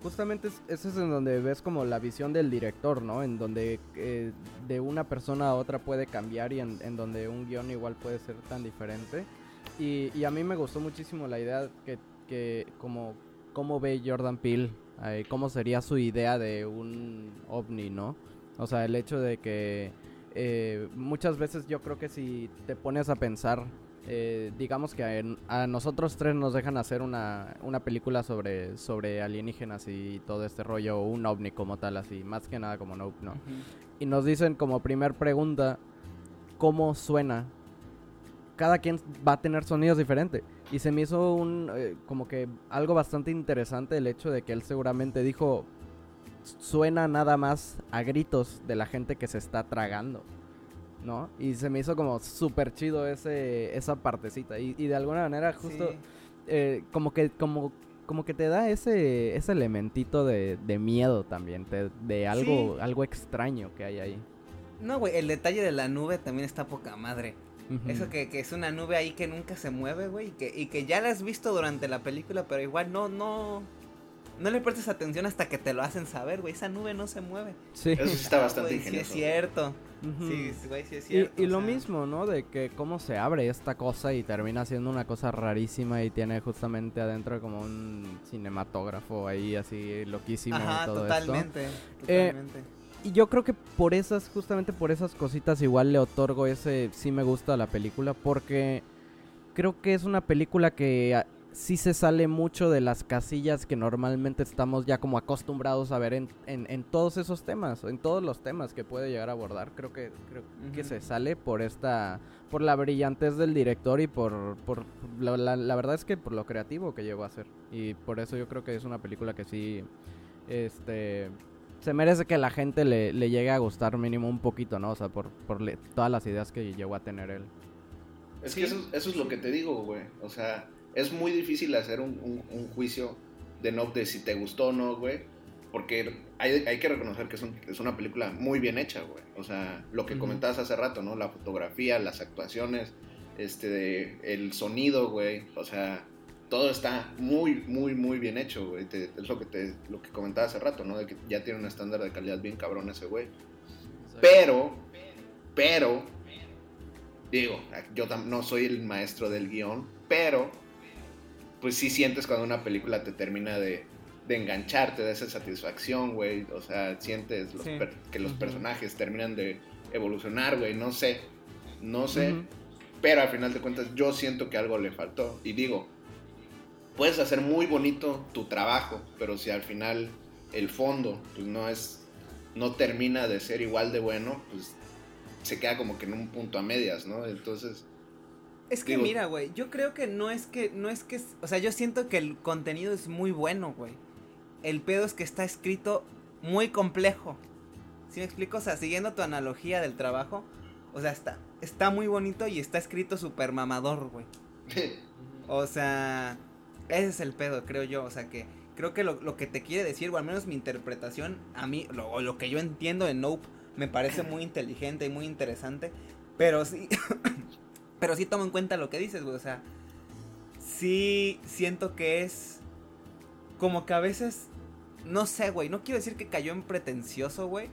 justamente es, eso es en donde ves como la visión del director, ¿no? En donde eh, de una persona a otra puede cambiar y en, en donde un guion igual puede ser tan diferente. Y, y a mí me gustó muchísimo la idea que, que como cómo ve Jordan Peele, eh, cómo sería su idea de un ovni, ¿no? O sea, el hecho de que eh, muchas veces yo creo que si te pones a pensar, eh, digamos que a, a nosotros tres nos dejan hacer una, una película sobre, sobre alienígenas y todo este rollo, un ovni como tal, así, más que nada como no, no. Ujú. Y nos dicen como primer pregunta, ¿cómo suena? Cada quien va a tener sonidos diferentes. Y se me hizo un, eh, como que algo bastante interesante el hecho de que él seguramente dijo, suena nada más a gritos de la gente que se está tragando. ¿No? Y se me hizo como súper chido ese, esa partecita. Y, y de alguna manera justo Sí. eh, como que como como que te da ese ese elementito de, de miedo también te- de algo Sí. algo extraño que hay ahí No, güey, el detalle de la nube también está poca madre. Eso que, que es una nube ahí que nunca se mueve, güey, y que, y que ya la has visto durante la película, pero igual no, no, no le prestes atención hasta que te lo hacen saber, güey. Esa nube no se mueve. Sí. Eso sí está bastante Güey, sí ingenioso. es cierto. Ujú. Sí, güey, sí es Y, cierto. y lo sea. mismo, ¿no? De que cómo se abre esta cosa y termina siendo una cosa rarísima y tiene justamente adentro como un cinematógrafo ahí así loquísimo y Ajá, todo esto. totalmente. Eh, Totalmente. Y yo creo que por esas, justamente por esas cositas igual le otorgo ese sí me gusta a la película porque creo que es una película que ah, sí se sale mucho de las casillas que normalmente estamos ya como acostumbrados a ver en, en, en todos esos temas, en todos los temas que puede llegar a abordar. Creo que creo que se sale por esta por la brillantez del director y por, por la, la- la verdad es que por lo creativo que llegó a ser. Y por eso yo creo que es una película que sí este se merece que la gente le, le llegue a gustar mínimo un poquito, ¿no? O sea, por, por le- todas las ideas que llegó a tener él. Es Sí. que eso, eso es lo que te digo, güey. O sea, es muy difícil hacer un, un- un juicio de no de si te gustó o no, güey. Porque hay, hay que reconocer que es, un- es una película muy bien hecha, güey. O sea, lo que comentabas hace rato, ¿no? La fotografía, las actuaciones, este, el sonido, güey. O sea, todo está muy, muy, muy bien hecho, güey. Te- Es lo que, te, lo que comentaba hace rato, ¿no? De que ya tiene un estándar de calidad bien cabrón ese, güey. Pero, pero, digo, yo no soy el maestro del guion, pero, pues sí sientes cuando una película te termina de, de engancharte, de esa satisfacción, güey. O sea, sientes los Sí. per- que los personajes terminan de evolucionar, güey. No sé, no sé. Pero al final de cuentas yo siento que algo le faltó. Y digo, puedes hacer muy bonito tu trabajo, pero si al final el fondo pues no es, no termina de ser igual de bueno, pues se queda como que en un punto a medias, ¿no? Entonces, Es que digo- mira, güey, yo creo que no es que, no es que, o sea, yo siento que el contenido es muy bueno, güey. El pedo es que está escrito muy complejo. ¿Sí me explico? O sea, siguiendo tu analogía del trabajo, o sea, está, está muy bonito y está escrito súper mamador, güey. O sea, ese es el pedo, creo yo. O sea, que creo que lo, lo que te quiere decir, o al menos mi interpretación, a mí, lo, o lo que yo entiendo de Nope, me parece muy inteligente y muy interesante. Pero sí, pero sí tomo en cuenta lo que dices, güey. O sea, sí siento que es como que a veces, no sé, güey. No quiero decir que cayó en pretencioso, güey.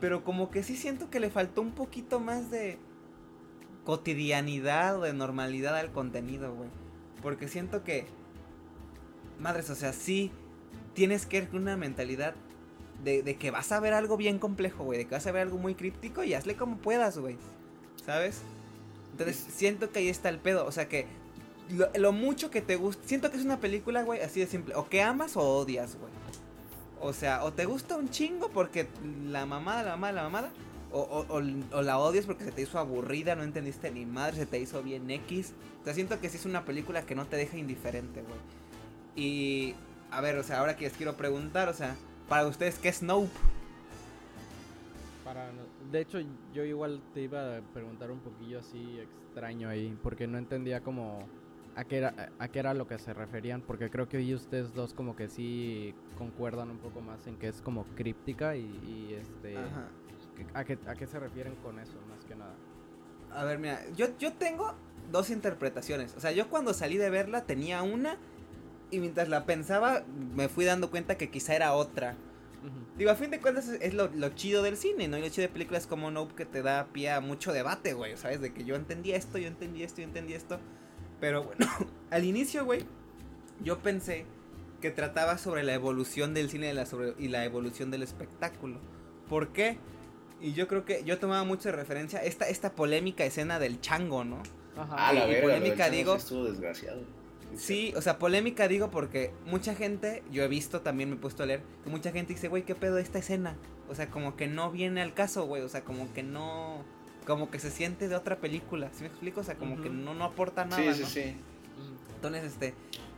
Pero como que sí siento que le faltó un poquito más de cotidianidad o de normalidad al contenido, güey. Porque siento que, madres, o sea, sí tienes que ir con una mentalidad de, de que vas a ver algo bien complejo, güey. De que vas a ver algo muy críptico y hazle como puedas, güey. ¿Sabes? Entonces siento que ahí está el pedo. O sea que lo, mucho que te gusta. Siento que es una película, güey, así de simple. O que amas o odias, güey. O sea, o te gusta un chingo porque la mamada, la mamada, la mamada. O, o- la odias porque se te hizo aburrida, no entendiste ni madre, se te hizo bien X. O sea, siento que sí es una película que no te deja indiferente, güey. Y, a ver, o sea, ahora que les quiero preguntar, o sea, para ustedes, ¿qué es Nope? Para de hecho, yo igual te iba a preguntar un poquillo así extraño ahí, porque no entendía como a qué era a qué era lo que se referían, porque creo que hoy ustedes dos como que sí concuerdan un poco más en que es como críptica y, y, este Ajá. a qué a qué se refieren con eso más que nada. A ver, mira, yo, yo tengo dos interpretaciones. O sea, yo cuando salí de verla tenía una y mientras la pensaba me fui dando cuenta que quizá era otra. Digo, a fin de cuentas es es lo, lo chido del cine, ¿no? Y lo chido de películas como Nope que te da pie a mucho debate, güey, ¿sabes? De que yo entendí esto, yo entendí esto, yo entendí esto. Pero bueno, al inicio, güey, yo pensé que trataba sobre la evolución del cine y la, sobre- y la evolución del espectáculo. ¿Por qué? Y yo creo que yo tomaba mucho de referencia esta, esta polémica escena del chango, ¿no? Ajá. ah, la y verga, polémica, digo- estuvo desgraciado. Sí, o sea, polémica digo porque mucha gente, yo he visto también, me he puesto a leer, que mucha gente dice, güey, ¿qué pedo esta escena? O sea, como que no viene al caso, güey, o sea, como que no, como que se siente de otra película, ¿sí me explico? O sea, como que no, no aporta nada, Sí, sí, ¿no? sí. Entonces, este,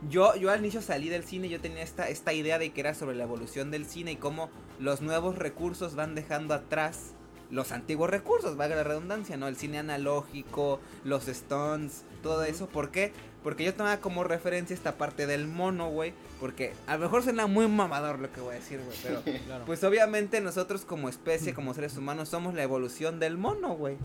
yo, yo al inicio salí del cine, yo tenía esta, esta idea de que era sobre la evolución del cine y cómo los nuevos recursos van dejando atrás los antiguos recursos, valga la redundancia, ¿no? El cine analógico, los stunts, todo eso. ¿Por qué? Porque yo tomaba como referencia esta parte del mono, güey. Porque a lo mejor suena muy mamador lo que voy a decir, güey. Pero Claro. pues obviamente nosotros como especie, como seres humanos, somos la evolución del mono, güey.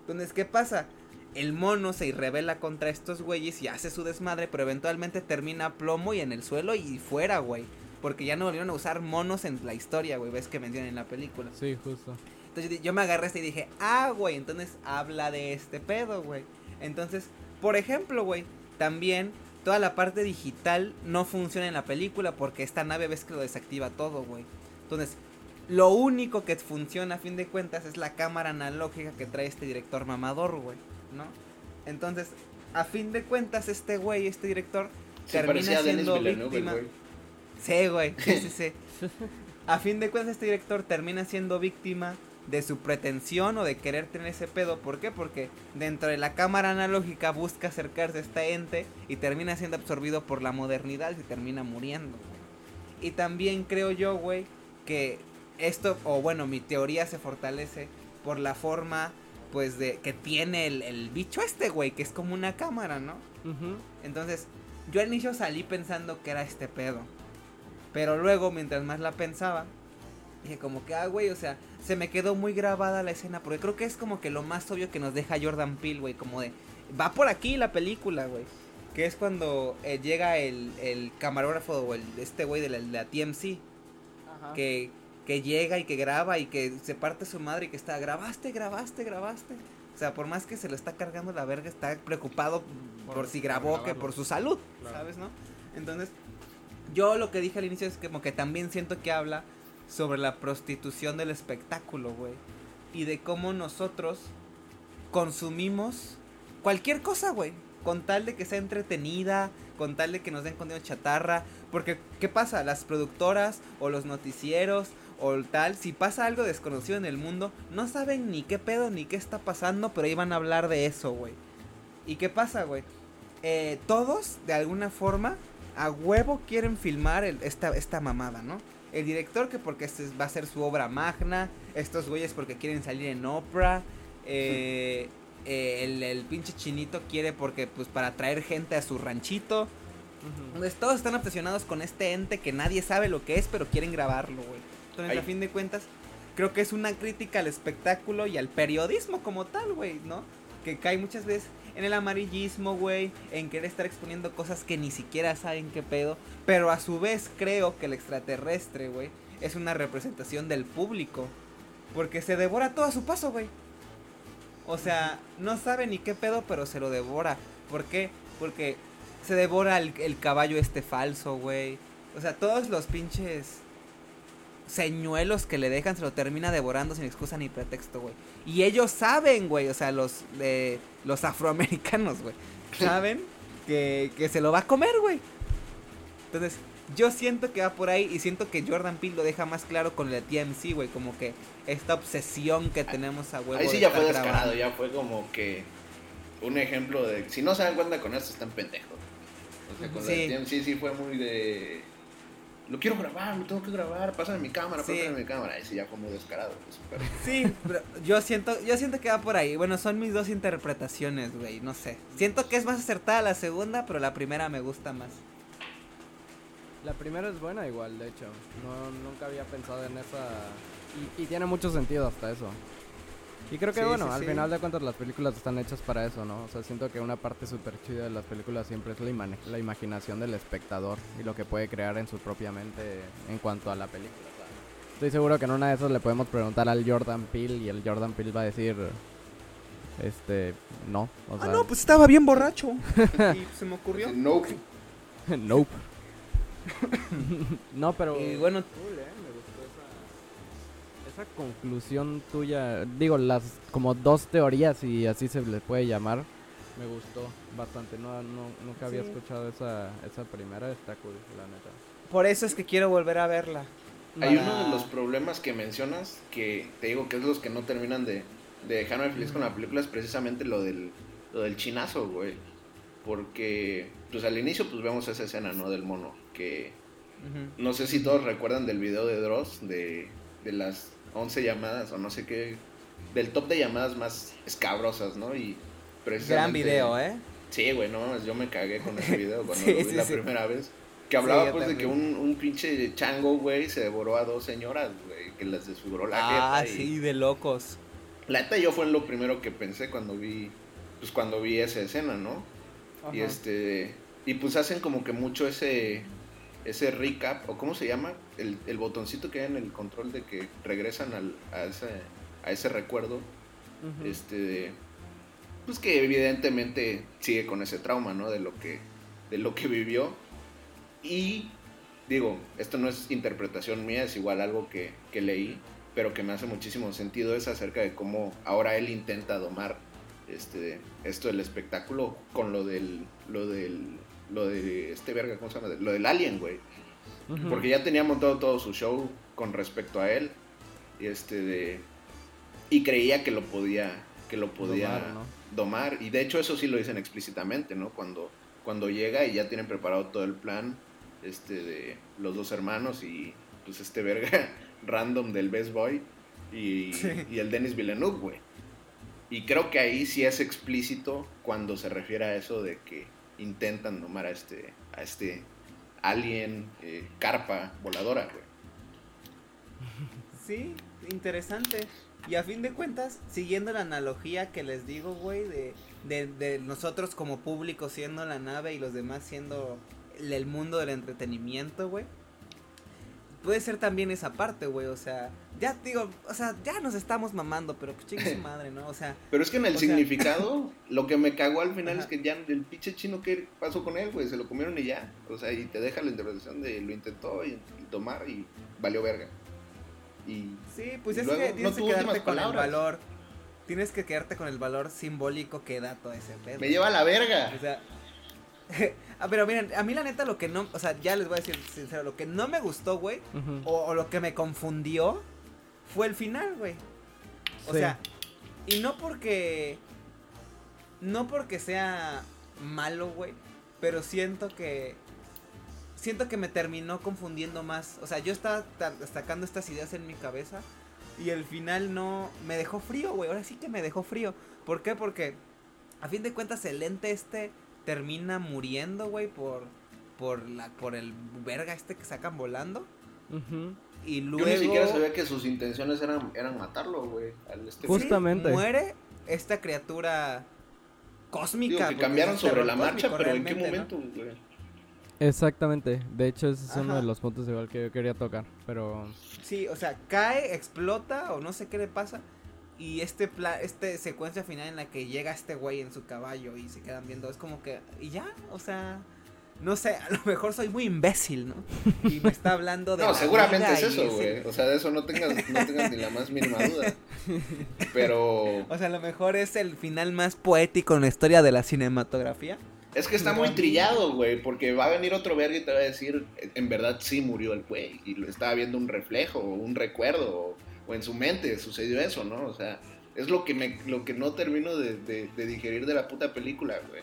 Entonces, ¿qué pasa? El mono se revela contra estos güeyes y hace su desmadre, pero eventualmente termina plomo y en el suelo y fuera, güey. porque ya no volvieron a usar monos en la historia, güey, ves que mencionan en la película. Sí, justo. Entonces yo me agarré este y dije, ah, güey, entonces habla de este pedo, güey. Entonces, por ejemplo, güey, también toda la parte digital no funciona en la película porque esta nave ves que lo desactiva todo, güey. Entonces, lo único que funciona a fin de cuentas es la cámara analógica que trae este director mamador, güey, ¿no? Entonces, a fin de cuentas, este güey, este director, Se termina siendo víctima. Sí, güey, sí, sí, sí. A fin de cuentas, este director termina siendo víctima de su pretensión o de querer tener ese pedo. ¿Por qué? Porque dentro de la cámara analógica busca acercarse a este ente y termina siendo absorbido por la modernidad y termina muriendo. Y también creo yo, güey, que esto, o bueno, mi teoría se fortalece por la forma, pues, de que tiene el, el bicho este, güey, que es como una cámara, ¿no? Entonces, yo al inicio salí pensando que era este pedo. Pero luego, mientras más la pensaba, dije como que, ah, güey, o sea, se me quedó muy grabada la escena. Porque creo que es como que lo más obvio que nos deja Jordan Peele, güey. Como de, va por aquí la película, güey. Que es cuando eh, llega el, el camarógrafo o el, este güey de la, la TMC. Que, que llega y que graba y que se parte su madre y que está, grabaste, grabaste, grabaste. O sea, por más que se lo está cargando la verga, está preocupado por, Por- si grabó, que por su salud, Claro. ¿sabes, no? Entonces, yo lo que dije al inicio es como que también siento que habla sobre la prostitución del espectáculo, güey. Y de cómo nosotros consumimos cualquier cosa, güey. Con tal de que sea entretenida, con tal de que nos den contenido chatarra. Porque, ¿qué pasa? Las productoras o los noticieros o tal, si pasa algo desconocido en el mundo, no saben ni qué pedo ni qué está pasando, pero ahí van a hablar de eso, güey. ¿Y qué pasa, güey? Eh, todos, de alguna forma, a huevo quieren filmar esta, esta mamada, ¿no? El director que porque este va a ser su obra magna, estos güeyes porque quieren salir en Oprah, eh, eh, el, el pinche chinito quiere porque pues para traer gente a su ranchito. Ujú. Entonces todos están obsesionados con este ente que nadie sabe lo que es, pero quieren grabarlo, güey. Entonces, a fin de cuentas, creo que es una crítica al espectáculo y al periodismo como tal, güey, ¿no? Que cae muchas veces en el amarillismo, güey, en querer estar exponiendo cosas que ni siquiera saben qué pedo, pero a su vez creo que el extraterrestre, güey, es una representación del público, porque se devora todo a su paso, güey. O sea, no sabe ni qué pedo, pero se lo devora. ¿Por qué? Porque se devora el, caballo este falso, güey. O sea, todos los pinches señuelos que le dejan se lo termina devorando sin excusa ni pretexto, güey. Y ellos saben, güey, o sea, los de los afroamericanos, güey, saben que, que se lo va a comer, güey. Entonces, yo siento que va por ahí y siento que Jordan Peele lo deja más claro con el TMC, güey, como que esta obsesión que tenemos a huevo. Ahí sí de ya fue descarado, grabando. ya fue como que un ejemplo de si no se dan cuenta con esto están pendejos. O sea, con Sí. la sí, sí fue muy de lo quiero grabar, lo tengo que grabar, pásame mi cámara, Sí. pásame mi cámara. Ahí sí ya fue muy descarado. pues, pero- Sí, pero yo siento, yo siento que va por ahí. Bueno, son mis dos interpretaciones, güey. No sé. Siento que es más acertada la segunda, pero la primera me gusta más. La primera es buena igual, de hecho. No, nunca había pensado en esa... Y, y tiene mucho sentido hasta eso. Y creo que Sí, bueno, sí, al sí. final de cuentas las películas están hechas para eso, ¿no? O sea, siento que una parte súper chida de las películas siempre es la, imane- la imaginación del espectador y lo que puede crear en su propia mente en cuanto a la película. Estoy seguro que en una de esas le podemos preguntar al Jordan Peele y el Jordan Peele va a decir, este, no. O sea, pues estaba bien borracho. y se me ocurrió. No, nope. no, pero... Y bueno, Cool, eh, me gustó esa, conclusión tuya. Digo, las como dos teorías, y así se le puede llamar. Me gustó bastante. No, no, nunca había Sí. escuchado esa, esa primera. Está cool, la neta. por eso es que quiero volver a verla. Hay Para- uno de los problemas que mencionas que te digo que es los que no terminan de, de dejarme feliz con la película es precisamente lo del, lo del chinazo, güey. Porque, pues al inicio pues vemos esa escena, ¿no? Del mono. Que no sé si todos recuerdan del video de Dross de, de las 11 llamadas o no sé qué. Del top de llamadas más escabrosas, ¿no? Y Gran video, ¿eh? Sí, güey, no, yo me cagué con ese video cuando Sí, lo vi sí, la sí. primera vez. Que hablaba pues de que un, un pinche chango, güey, se devoró a dos señoras, güey, que les desfiguró la Ah, y- sí, de locos. La neta yo fue lo primero que pensé cuando vi, pues cuando vi esa escena, ¿no? Y este, y pues hacen como que mucho ese, ese recap, o cómo se llama, el, el botoncito que hay en el control de que regresan al, a, ese, a ese recuerdo, este, pues que evidentemente sigue con ese trauma, ¿no? De lo que, de lo que vivió. Y digo, esto no es interpretación mía, es igual algo que, que leí, pero que me hace muchísimo sentido, es acerca de cómo ahora él intenta domar este, esto del espectáculo con lo del, lo del, lo de este verga, ¿cómo se llama? Lo del alien, güey. Porque ya tenía montado todo su show con respecto a él. Y este de. Y creía que lo podía. Que lo podía Domar, ¿no? domar. Y de hecho eso sí lo dicen explícitamente, ¿no? Cuando, cuando llega y ya tienen preparado todo el plan. Este de los dos hermanos y pues este verga random del Best Boy. Y, Sí. y el Dennis Villeneuve, güey. Y creo que ahí sí es explícito cuando se refiere a eso de que intentan domar a este, a este alien, eh, carpa voladora, güey. Sí, interesante. Y a fin de cuentas, siguiendo la analogía que les digo, güey, de, de, de nosotros como público siendo la nave y los demás siendo el, mundo del entretenimiento, güey. Puede ser también esa parte, güey, o sea, ya digo, o sea, ya nos estamos mamando, pero pues chingue su madre, ¿no? O sea, Pero es que en el sea- significado, lo que me cagó al final Ajá. es que ya el pinche chino, ¿qué pasó con él, güey? Se lo comieron y ya. O sea, y te deja la interpretación de lo intentó y, y tomar y valió verga. Y sí, pues Y es luego que no tienes que quedarte con el valor, tienes que quedarte con el valor simbólico que da todo ese pedo. me lleva a la verga. O sea, pero miren, a mí la neta lo que no, o sea, ya les voy a decir sincero, lo que no me gustó, güey, o, o lo que me confundió, fue el final, güey. O Sí. sea, y no porque, no porque sea malo, güey, pero siento que, siento que me terminó confundiendo más. O sea, yo estaba ta- sacando estas ideas en mi cabeza y el final no, me dejó frío, güey. Ahora sí que me dejó frío. ¿Por qué? Porque a fin de cuentas el ente este termina muriendo, güey, por, por la, por el verga este que sacan volando. Y Yo luego... ni siquiera sabía que sus intenciones eran, eran matarlo, güey. al este- Justamente. muere esta criatura cósmica. Digo, que porque cambiaron sobre la marcha, pero ¿en qué momento, güey? Exactamente. De hecho, ese es uno de los puntos igual que yo quería tocar. Pero. Sí, o sea, cae, explota o no sé qué le pasa. Y este pla este secuencia final en la que llega este güey en su caballo y se quedan viendo, es como que, y ya, o sea, no sé, a lo mejor soy muy imbécil, ¿no? Y me está hablando de... No, seguramente es eso, ese- güey. O sea, de eso no tengas, no tengas ni la más mínima duda. Pero O sea, a lo mejor es el final más poético en la historia de la cinematografía. es que está muy trillado, güey. Porque va a venir otro verga y te va a decir, en verdad sí murió el güey. Y lo estaba viendo un reflejo, un recuerdo, o, en su mente sucedió eso, ¿no? O sea, es lo que, me, lo que no termino de digerir de la puta película, güey.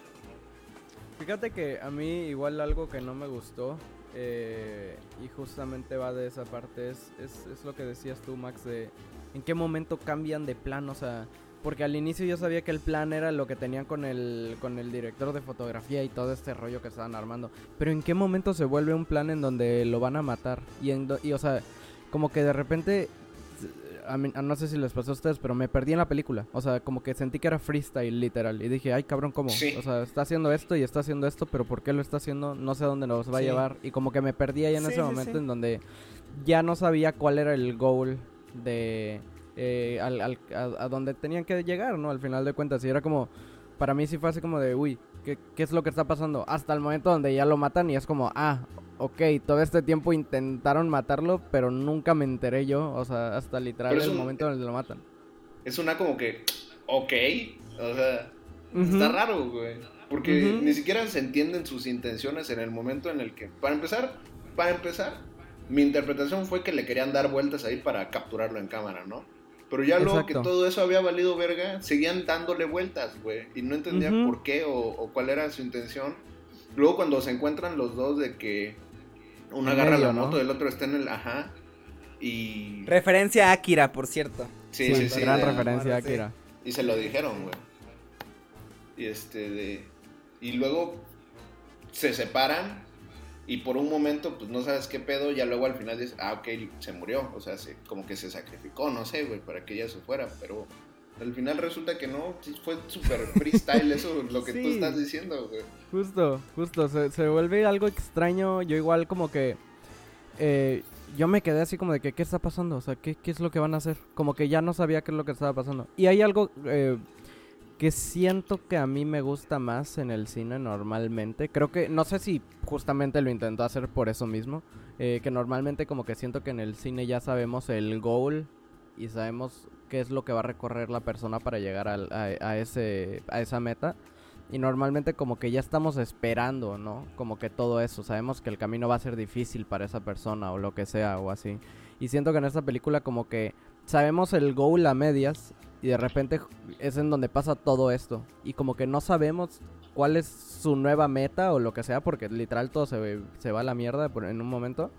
Fíjate que a mí igual algo que no me gustó eh, y justamente va de esa parte es, es, es lo que decías tú Max de en qué momento cambian de plan, o sea, porque al inicio yo sabía que el plan era lo que tenían con el, con el director de fotografía y todo este rollo que estaban armando, pero en qué momento se vuelve un plan en donde lo van a matar y, en do- y o sea, como que de repente a mí- a no sé si les pasó a ustedes, pero me perdí en la película. O sea, como que sentí que era freestyle, literal. Y dije, ay, cabrón, ¿cómo? Sí. O sea, está haciendo esto y está haciendo esto, pero ¿por qué lo está haciendo? No sé a dónde nos va a llevar. Y como que me perdí ahí en Sí, ese sí, momento sí. en donde ya no sabía cuál era el goal de... eh, al, al- a, a donde tenían que llegar, ¿no? Al final de cuentas. Y era como... Para mí sí fue así como de, uy, ¿qué, qué es lo que está pasando? Hasta el momento donde ya lo matan y es como, ah, ok, todo este tiempo intentaron matarlo, pero nunca me enteré yo. O sea, hasta literal el un- momento donde lo matan. Es una como que, ok, o sea, está raro, güey. Porque ni siquiera se entienden sus intenciones en el momento en el que, para empezar, para empezar, mi interpretación fue que le querían dar vueltas ahí para capturarlo en cámara, ¿no? Pero ya luego que todo eso había valido verga, seguían dándole vueltas, güey. Y no entendía por qué o, o cuál era su intención. Luego cuando se encuentran los dos de que uno En agarra medio, la ¿no? moto, el otro está en el, ajá. Y... Referencia a Akira, por cierto. Sí, sí, sí. Gran referencia, Sí. Akira. y se lo dijeron, güey. Y este de. Y luego se separan. Y por un momento, pues no sabes qué pedo. Ya luego al final dices, ah, ok, se murió. O sea, se, como que se sacrificó, no sé, güey, para que ella se fuera. Pero Al final resulta que no, fue súper freestyle eso, lo que tú estás diciendo, güey. Justo, justo, se, se, vuelve algo extraño, yo igual como que... Eh, yo me quedé así como de que, ¿qué está pasando? O sea, ¿qué, ¿qué, es lo que van a hacer? Como que ya no sabía qué es lo que estaba pasando. Y hay algo eh, que siento que a mí me gusta más en el cine normalmente. Creo que, no sé si justamente lo intentó hacer por eso mismo. Eh, que normalmente como que siento que en el cine ya sabemos el goal y sabemos qué es lo que va a recorrer la persona para llegar a, ese, a esa meta. Y normalmente como que ya estamos esperando, ¿no? Como que todo eso. Sabemos que el camino va a ser difícil para esa persona o lo que sea o así. Y siento que en esta película como que sabemos el goal a medias y de repente es en donde pasa todo esto. Y como que no sabemos cuál es su nueva meta o lo que sea porque literal todo se, se va a la mierda en un momento.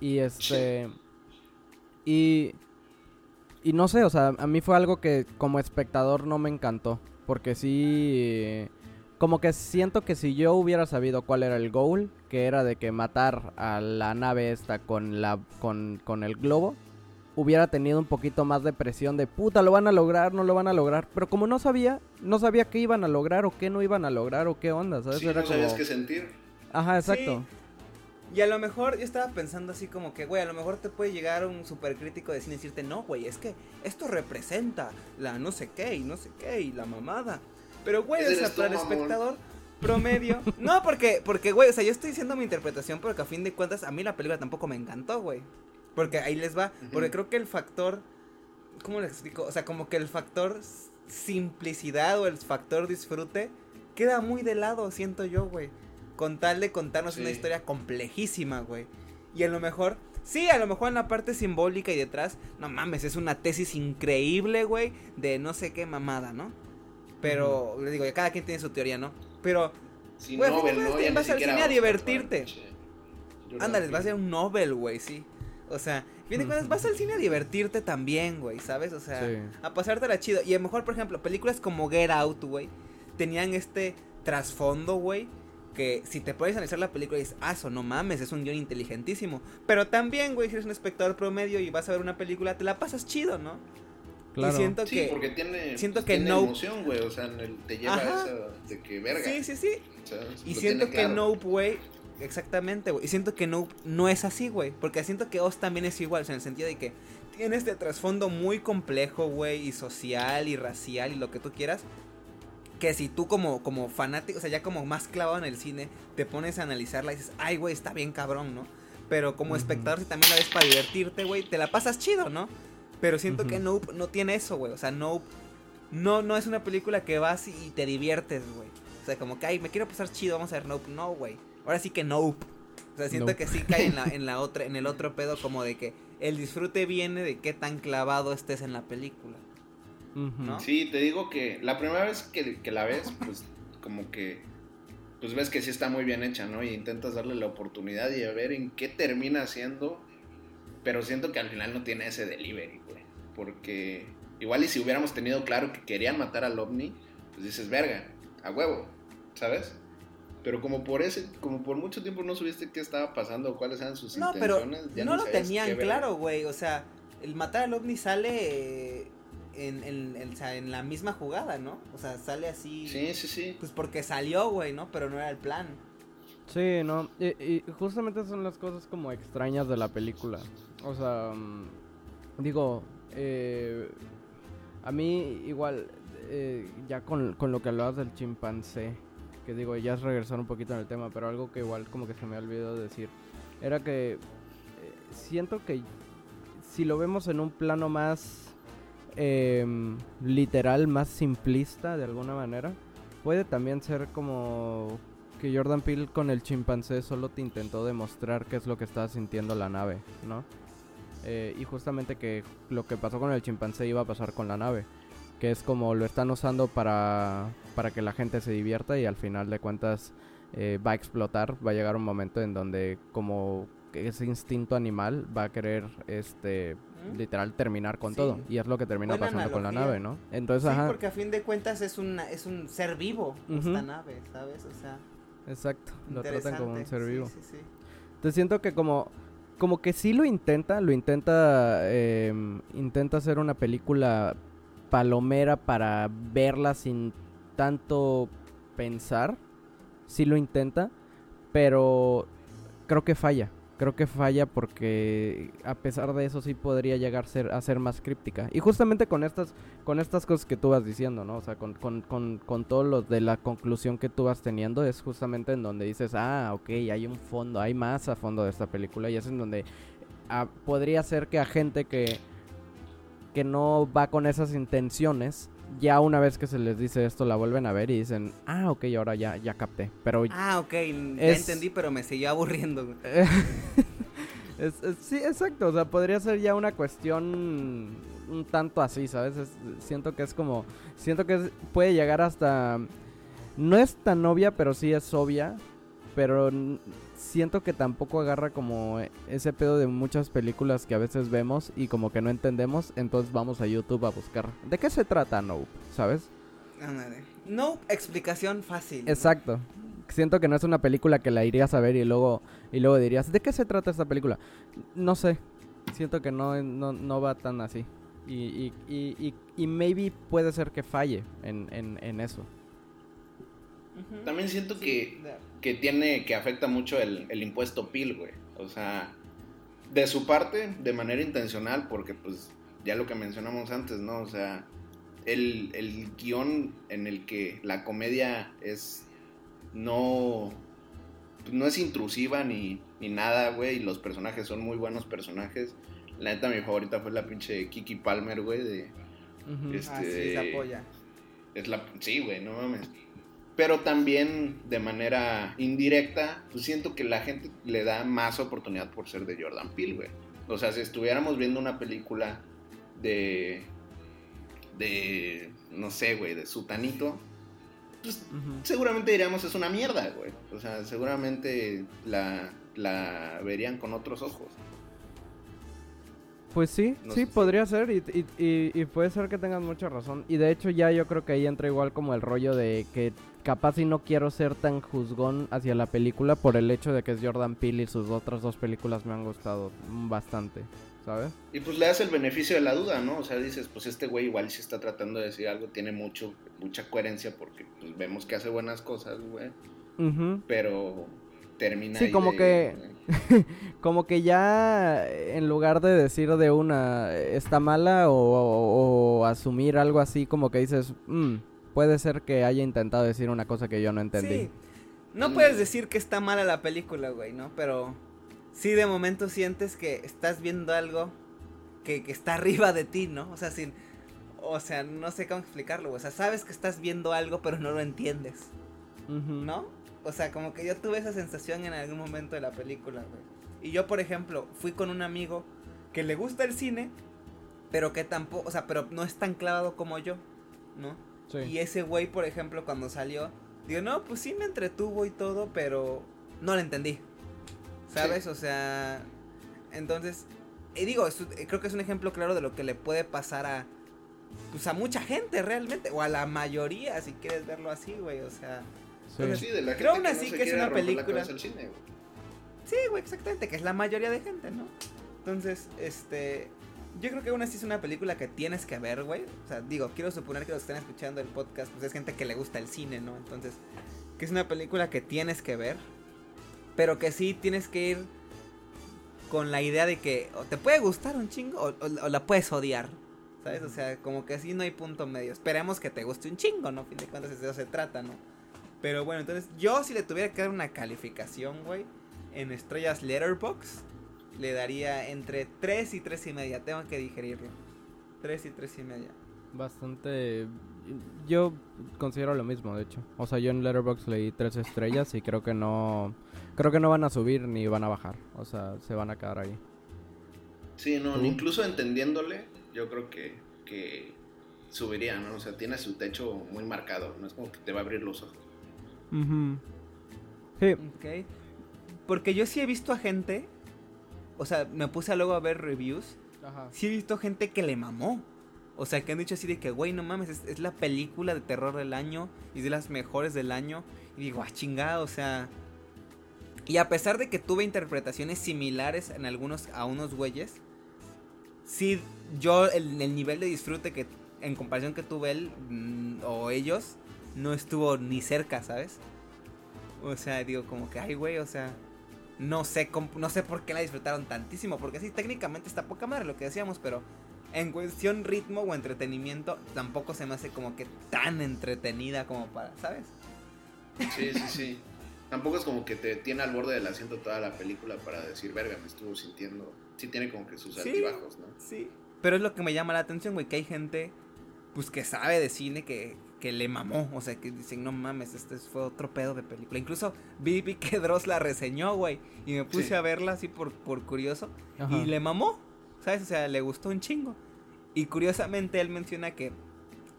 Y este... Y y no sé, o sea, a mí fue algo que como espectador no me encantó. Porque sí... Como que siento que si yo hubiera sabido cuál era el goal, que era de que matar a la nave esta con, la, con, con el globo, hubiera tenido un poquito más de presión de puta, lo van a lograr, no lo van a lograr. Pero como no sabía, no sabía qué iban a lograr o qué no iban a lograr o qué onda, ¿sabes? Sí, no sabías qué sentir. Ajá, exacto. Y a lo mejor yo estaba pensando así como que, güey, a lo mejor te puede llegar un super crítico de cine y decirte, no, güey, es que esto representa la no sé qué y no sé qué y la mamada. Pero, güey, o sea, para el espectador promedio. no, porque, porque, güey, o sea, yo estoy diciendo mi interpretación porque a fin de cuentas a mí la película tampoco me encantó, güey. Porque ahí les va. Porque creo que el factor. ¿Cómo les explico? O sea, como que el factor simplicidad o el factor disfrute queda muy de lado, siento yo, güey con tal de contarnos una historia complejísima, güey. Y a lo mejor, sí, a lo mejor en la parte simbólica y detrás, no mames, es una tesis increíble, güey, de no sé qué mamada, ¿no? Pero, le digo, cada quien tiene su teoría, ¿no? Pero, güey, no, vas al cine a divertirte. Ándale, vas a ser un Nobel, güey, sí. O sea, bien vas al cine a divertirte también, güey, ¿sabes? O sea, a pasártela chido. Y a lo mejor, por ejemplo, películas como Get Out, güey, tenían este trasfondo, güey, que si te puedes analizar la película y dices, ah, eso no mames, es un guion inteligentísimo. Pero también, güey, si eres un espectador promedio y vas a ver una película, te la pasas chido, ¿no? Claro. Y siento sí, porque tiene, siento que no... emoción, güey, o sea, te lleva a eso de que verga. Sí, sí, sí. y siento que Nope, güey, exactamente, güey. Y siento que Nope no es así, güey, porque siento que Oz también es igual, o sea, en el sentido de que tiene este trasfondo muy complejo, güey, y social y racial y lo que tú quieras, que si tú como, como fanático, o sea, ya como más clavado en el cine, te pones a analizarla y dices, ay, güey, está bien cabrón, ¿no? Pero como espectador, si también la ves para divertirte, güey, te la pasas chido, ¿no? Pero siento que Nope no tiene eso, güey. O sea, Nope no, no es una película que vas y te diviertes, güey. O sea, como que, ay, me quiero pasar chido, vamos a ver Nope. No, güey. Ahora sí que Nope. O sea, siento que sí cae en la, en la otra, en el otro pedo como de que el disfrute viene de qué tan clavado estés en la película. Sí, te digo que la primera vez que, la ves, pues como que pues ves que sí está muy bien hecha, ¿no? Y intentas darle la oportunidad y a ver en qué termina haciendo. Pero siento que al final no tiene ese delivery, güey. Porque igual y si hubiéramos tenido claro que querían matar al ovni, pues dices, verga, a huevo, ¿sabes? Pero como por ese, como por mucho tiempo no supiste qué estaba pasando o cuáles eran sus intenciones. Pero no, lo tenían claro, güey. O sea, el matar al ovni sale en, en, en, la misma jugada, ¿no? O sea, sale así. Sí, sí, sí. Pues porque salió, güey, ¿no? Pero no era el plan. Sí, no. Y, justamente son las cosas como extrañas de la película. O sea, mm, digo, eh, a mí igual, eh, ya con, con, lo que hablabas del chimpancé, que digo, ya es regresar un poquito en el tema, pero algo que igual como que se me ha olvidado decir, era que eh, siento que si lo vemos en un plano más Em, literal, más simplista de alguna manera. Puede también ser como que Jordan Peele con el chimpancé solo te intentó demostrar qué es lo que estaba sintiendo la nave, ¿no? Eh, y justamente que lo que pasó con el chimpancé iba a pasar con la nave. Que es como lo están usando para, para que la gente se divierta y al final de cuentas eh, va a explotar. Va a llegar un momento en donde como ese instinto animal va a querer este literal terminar con todo. Y es lo que termina pasando con la nave, ¿no? Entonces, sí, porque a fin de cuentas es, una, es un ser vivo esta nave, ¿sabes? O sea... Exacto, lo tratan como un ser vivo. Te siento que como... Como que sí lo intenta, lo intenta... Em, intenta hacer una película palomera para verla sin tanto pensar. Sí lo intenta, pero creo que falla. Creo que falla porque a pesar de eso sí podría llegar a ser, a ser más críptica. Y justamente con estas, con estas cosas que tú vas diciendo, ¿no? O sea, con, con, con, con todo lo de la conclusión que tú vas teniendo, es justamente en donde dices, ah, ok, hay un fondo, hay más a fondo de esta película. Y es en donde ah, podría ser que a gente que, que no va con esas intenciones ya una vez que se les dice esto, la vuelven a ver y dicen, ah, ok, ahora ya, ya capté. Pero ah, ok, ya entendí, pero me seguía aburriendo. sí, exacto, o sea, podría ser ya una cuestión un tanto así, ¿sabes? siento que es como, siento que puede llegar hasta, no es tan obvia, pero sí es obvia, pero siento que tampoco agarra como ese pedo de muchas películas que a veces vemos y como que no entendemos, entonces vamos a YouTube a buscar. ¿De qué se trata Nope? ¿Sabes? No, explicación fácil. Exacto. Siento que no es una película que la irías a ver y luego y luego dirías, ¿de qué se trata esta película? No sé. Siento que no, no, va tan así. Y, y, y, y, maybe puede ser que falle en, en, en eso. También siento que, que, tiene, que afecta mucho el, el impuesto PIL, güey. O sea, de su parte, de manera intencional, porque pues ya lo que mencionamos antes, ¿no? O sea, el, el guion en el que la comedia es no, no es intrusiva ni, ni nada, güey, y los personajes son muy buenos personajes. La neta, mi favorita fue la pinche Kiki Palmer, güey, de... este, ah, sí, se apoya. Es la, sí, güey, no mames pero también de manera indirecta, pues siento que la gente le da más oportunidad por ser de Jordan Peele, güey. O sea, si estuviéramos viendo una película de, de, no sé, güey, de Sutanito, pues seguramente diríamos es una mierda, güey. O sea, seguramente la, la verían con otros ojos. Pues sí, sí, podría ser y, y, y, puede ser que tengan mucha razón. Y de hecho ya yo creo que ahí entra igual como el rollo de que capaz si no quiero ser tan juzgón hacia la película por el hecho de que es Jordan Peele y sus otras dos películas me han gustado bastante, ¿sabes? Y pues le das el beneficio de la duda, ¿no? O sea, dices, pues este güey igual si está tratando de decir algo, tiene mucho, mucha coherencia porque pues, vemos que hace buenas cosas, güey. Pero termina sí como que como que ya en lugar de decir de una está mala o, asumir algo así como que dices mm, puede ser que haya intentado decir una cosa que yo no entendí sí. no puedes decir que está mala la película güey no pero sí de momento sientes que estás viendo algo que, está arriba de ti no o sea sin o sea no sé cómo explicarlo o sea sabes que estás viendo algo pero no lo entiendes ¿no? O sea, como que yo tuve esa sensación en algún momento de la película, güey. Y yo, por ejemplo, fui con un amigo que le gusta el cine, pero que tampoco, o sea, pero no es tan clavado como yo, ¿no? Sí. Y ese güey, por ejemplo, cuando salió, digo, no, pues sí me entretuvo y todo, pero no lo entendí. ¿Sabes? O sea, entonces, y digo, creo que es un ejemplo claro de lo que le puede pasar a, pues a mucha gente realmente, o a la mayoría, si quieres verlo así, güey, o sea, Sí. de la Creo aún así que, es una película. sí, güey, exactamente, que es la mayoría de gente, ¿no? Entonces, este. Yo creo que aún así es una película que tienes que ver, güey. O sea, digo, quiero suponer que los que están escuchando el podcast, pues es gente que le gusta el cine, ¿no? Entonces, que es una película que tienes que ver. Pero que sí tienes que ir con la idea de que o te puede gustar un chingo o, la puedes odiar. ¿Sabes? O sea, como que así no hay punto medio. Esperemos que te guste un chingo, ¿no? A fin de cuentas, de eso se trata, ¿no? Pero bueno, entonces yo si le tuviera que dar una calificación, güey, en estrellas Letterbox, le daría entre 3 y 3 y media. Tengo que digerirlo. 3 y 3 y media. Bastante... Yo considero lo mismo, de hecho. O sea, yo en Letterbox leí 3 estrellas y creo que no... Creo que no van a subir ni van a bajar. O sea, se van a quedar ahí. Sí, no, incluso entendiéndole, yo creo que, que subiría, ¿no? O sea, tiene su techo muy marcado. No es como que te va a abrir los ojos. Sí. Ok. Porque yo sí he visto a gente. O sea, me puse luego a ver reviews. Ajá. Sí he visto gente que le mamó. O sea, que han dicho así de que, güey, no mames, es, la película de terror del año. Y de las mejores del año. Y digo, ah, chingada, o sea. Y a pesar de que tuve interpretaciones similares en algunos a unos güeyes. Sí, yo, el, el nivel de disfrute que en comparación que tuve él mm, o ellos, no estuvo ni cerca, ¿sabes? O sea, digo como que, ay, güey, o sea, no sé, no sé por qué la disfrutaron tantísimo, porque sí, técnicamente está poca madre lo que decíamos, pero en cuestión ritmo o entretenimiento, tampoco se me hace como que tan entretenida como para, ¿sabes? Sí, sí, sí. Tampoco es como que te tiene al borde del asiento toda la película para decir, verga, me estuvo sintiendo. Sí tiene como que sus Sí. altibajos, ¿no? Sí. Pero es lo que me llama la atención, güey, que hay gente, pues, que sabe de cine, que, que le mamó. O sea, que dicen, no mames, este fue otro pedo de película. Incluso vi, vi que Dross la reseñó, güey. Y me puse Sí. a verla así por, por curioso. Ajá. Y le mamó, ¿sabes? O sea, le gustó un chingo. Y curiosamente él menciona que,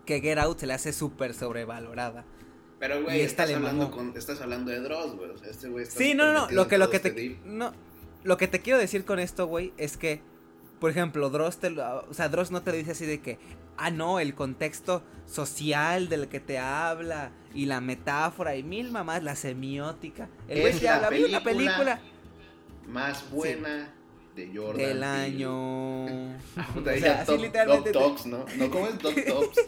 que Get Out se le hace súper sobrevalorada. Pero, Y güey, esta estás le hablando, con, estás hablando de Dross, güey. O sea, este güey está Sí, no, no, Lo en que, lo que este te. deep. No, lo que te quiero decir con esto, güey, es que. Por ejemplo, Dross te lo- O sea, Dross no te lo dice así de que. Ah, no, el contexto social del que te habla. Y la metáfora. Y mil mamás, la semiótica. El güey Es te la habla. "Vi una película película Más buena de Jordan. del año. Puta, O sea, así Doc- literalmente Doc Talks, ¿no? No, ¿cómo es Doc Talks?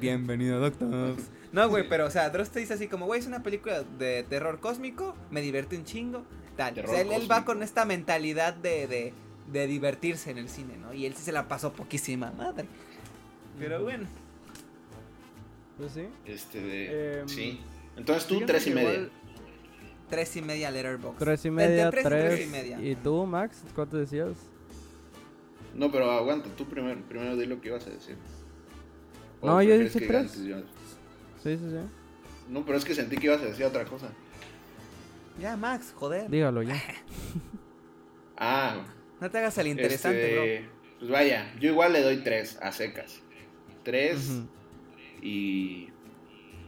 Bienvenido, doctor. No, güey, pero, o sea, Dross te dice así como, güey, es una película de terror cósmico, me divierte un chingo, tal. Terror o sea, él, él va con esta mentalidad de, de, de divertirse en el cine, ¿no? Y él sí se la pasó poquísima madre. Pero bueno. Pues sí. Este de... Em, sí. Entonces tú, tres y media. igual Tres y media letterbox. Tres y media, tres y tres. tres y media. ¿Y tú, Max? ¿Cuánto decías? No, pero aguanta, tú primero, primero di lo que ibas a decir. ¿O No, yo dije que tres. antes yo- Sí, sí, sí. No, pero es que sentí que ibas a decir otra cosa. Ya, Max, joder. Dígalo ya. Ah, No te hagas el interesante, este, Pues vaya, yo igual le doy tres a secas. Tres y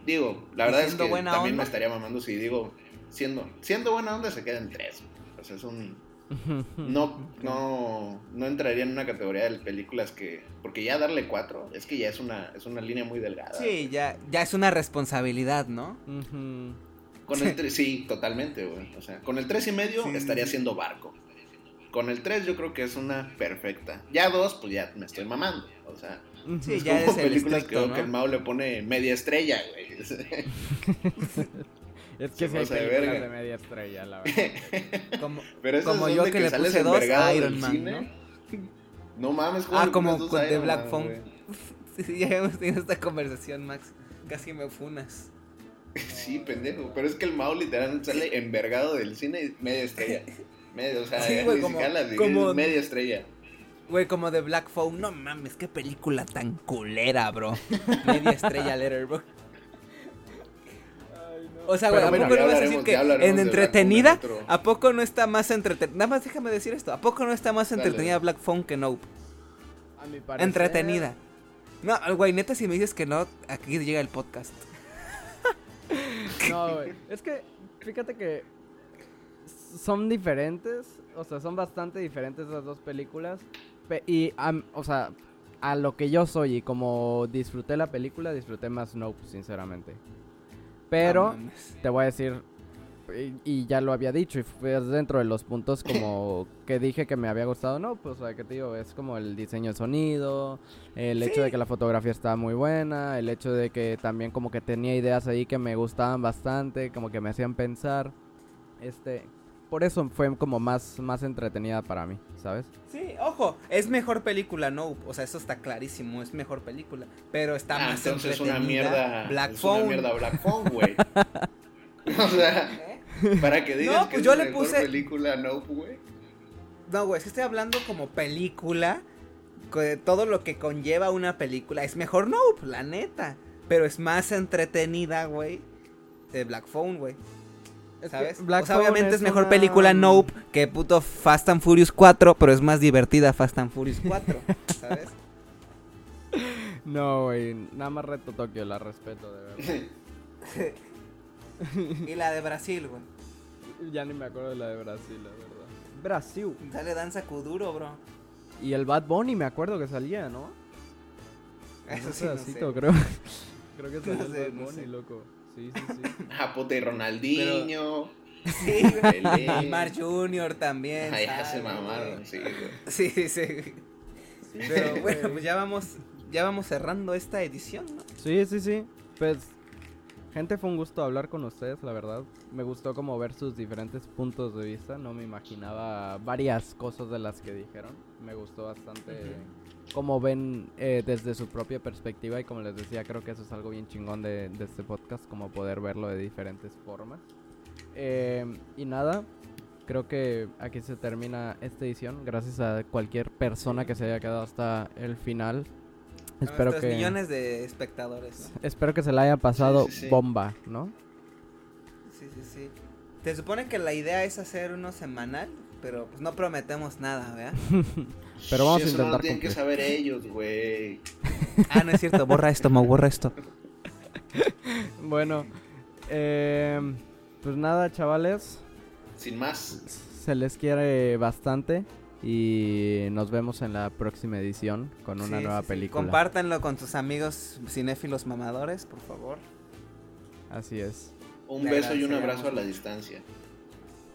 digo, la Y verdad es que buena también onda. me estaría mamando si digo siendo siendo buena onda se quedan tres. O sea, es un no no no entraría en una categoría de películas que porque ya darle cuatro es que ya es una es una línea muy delgada. bro. Sí, ya, ya es una responsabilidad, ¿no? Con el 3, sí, totalmente, güey. O sea, con el 3 y medio Sí, estaría siendo barco. Con el 3 yo creo que es una perfecta. Ya dos, pues ya me estoy mamando. O sea, Sí, es ya como películas estricto, que, ¿no? que el Mao le pone media estrella, güey. Es que sí hay de películas verga. de media estrella, la verdad. Como, Pero esas Como son yo de que le sales puse dos, envergado Iron del Man, cine. ¿no? mames, ¿cómo Ah, como con- de Black Phone. Sí, ya hemos tenido esta conversación, Max. Casi me funas. Sí, pendejo. Pero es que el Mao literal sale envergado del cine y media estrella. Media, o sea, Sí, güey, como- media estrella. Güey, como de Black Phone. No mames, qué película tan culera, bro. Media estrella Letterboxd. O sea, güey, ¿a bueno, poco no vas a decir que en entretenida, ¿a poco no está más entretenida? Nada más déjame decir esto. ¿A poco no está más Dale. entretenida Black Phone que Nope? A mi parecer- Entretenida. No, güey, neta, si me dices que no, aquí llega el podcast. No, güey. Es que, fíjate que son diferentes. O sea, son bastante diferentes las dos películas. pe- y, am- o sea, a lo que yo soy y como disfruté la película, disfruté más Nope, sinceramente. Pero, No te voy a decir, y, y ya lo había dicho, y fue dentro de los puntos como que dije que me había gustado, no, pues, o sea, que te digo, es como el diseño de sonido, el hecho de que la fotografía estaba muy buena, el hecho de que también como que tenía ideas ahí que me gustaban bastante, como que me hacían pensar, este, por eso fue como más, más entretenida para mí, ¿sabes? Sí, ojo, es mejor película, no, o sea, eso está clarísimo, es mejor película, pero está Ah, más entonces es una entretenida mierda. Black es Phone. una mierda Black Phone, güey. o sea, ¿Eh? para que digas No, que pues es yo le mejor puse- película Nope, güey. No, güey, es que estoy hablando como película, todo lo que conlleva una película, es mejor Nope, la neta, pero es más entretenida, güey, de Black Phone, güey. ¿Sabes? Black o sea, Phone obviamente es, mejor una- película Nope que puto Fast and Furious 4, pero es más divertida Fast and Furious 4, ¿sabes? No, güey, nada más reto Tokio, la respeto, de verdad. y la de Brasil, güey. ya ni me acuerdo de la de Brasil, la verdad. Brasil. Sale Danza Kuduro, bro. Y el Bad Bunny me acuerdo que salía, ¿no? Eso sí, no pedacito, sé. creo. creo que salía No sé, el Bad no Bunny, sé. loco. Sí, sí, sí. Ah, puta, y Ronaldinho. Sí, güey. Pelé. Neymar Jr. también. Ya se mamaron, sí, güey. Sí, sí. Pero bueno, pues ya vamos ya vamos cerrando esta edición, ¿no? Sí, sí, sí. Pues, gente, fue un gusto hablar con ustedes, la verdad. Me gustó como ver sus diferentes puntos de vista. No me imaginaba varias cosas de las que dijeron. Me gustó bastante cómo ven eh, desde su propia perspectiva y como les decía, creo que eso es algo bien chingón de, de este podcast, como poder verlo de diferentes formas. Eh, y nada, creo que aquí se termina esta edición. Gracias a cualquier persona que se haya quedado hasta el final. A Espero que, millones de espectadores, ¿no? espero que se la haya pasado Sí, sí, sí. bomba, ¿no? Sí, sí, sí. Te supone que la idea es hacer uno semanal, pero pues no prometemos nada, ¿verdad? Pero vamos a Eso no lo intentar tienen que saber ellos, güey. Ah, no es cierto, borra esto, Mo, borra esto. Bueno, eh, pues nada, chavales. Sin más. Se les quiere bastante. Y nos vemos en la próxima edición con una Sí, nueva sí, sí. película. Compártanlo con tus amigos cinéfilos mamadores, por favor. Así es. Un Le beso y un abrazo a la mucho. distancia.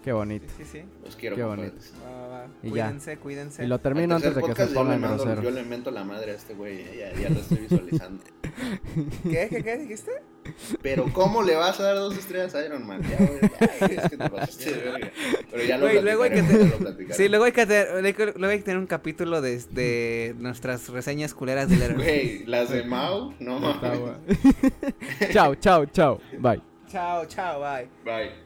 Qué bonito. Sí, sí, sí. Los quiero, Qué compadres. Va, va, va. Y ya. Cuídense, cuídense. Y lo termino Al antes de que se podcast yo le pongan groseros. Yo le mento la madre a este güey, ya, ya lo estoy visualizando. ¿Qué, qué, qué dijiste? Pero ¿cómo le vas a dar dos estrellas a Iron Man? Ya, güey, ya, es que te pasaste de verga. Pero ya lo Güey, luego hay que te-. Sí, luego hay que tener, luego hay que tener un capítulo de, de nuestras reseñas culeras de Letterboxd. Güey, las de Mau, no mames. chao, chao, chao. Bye. Chao, chao, bye. Bye.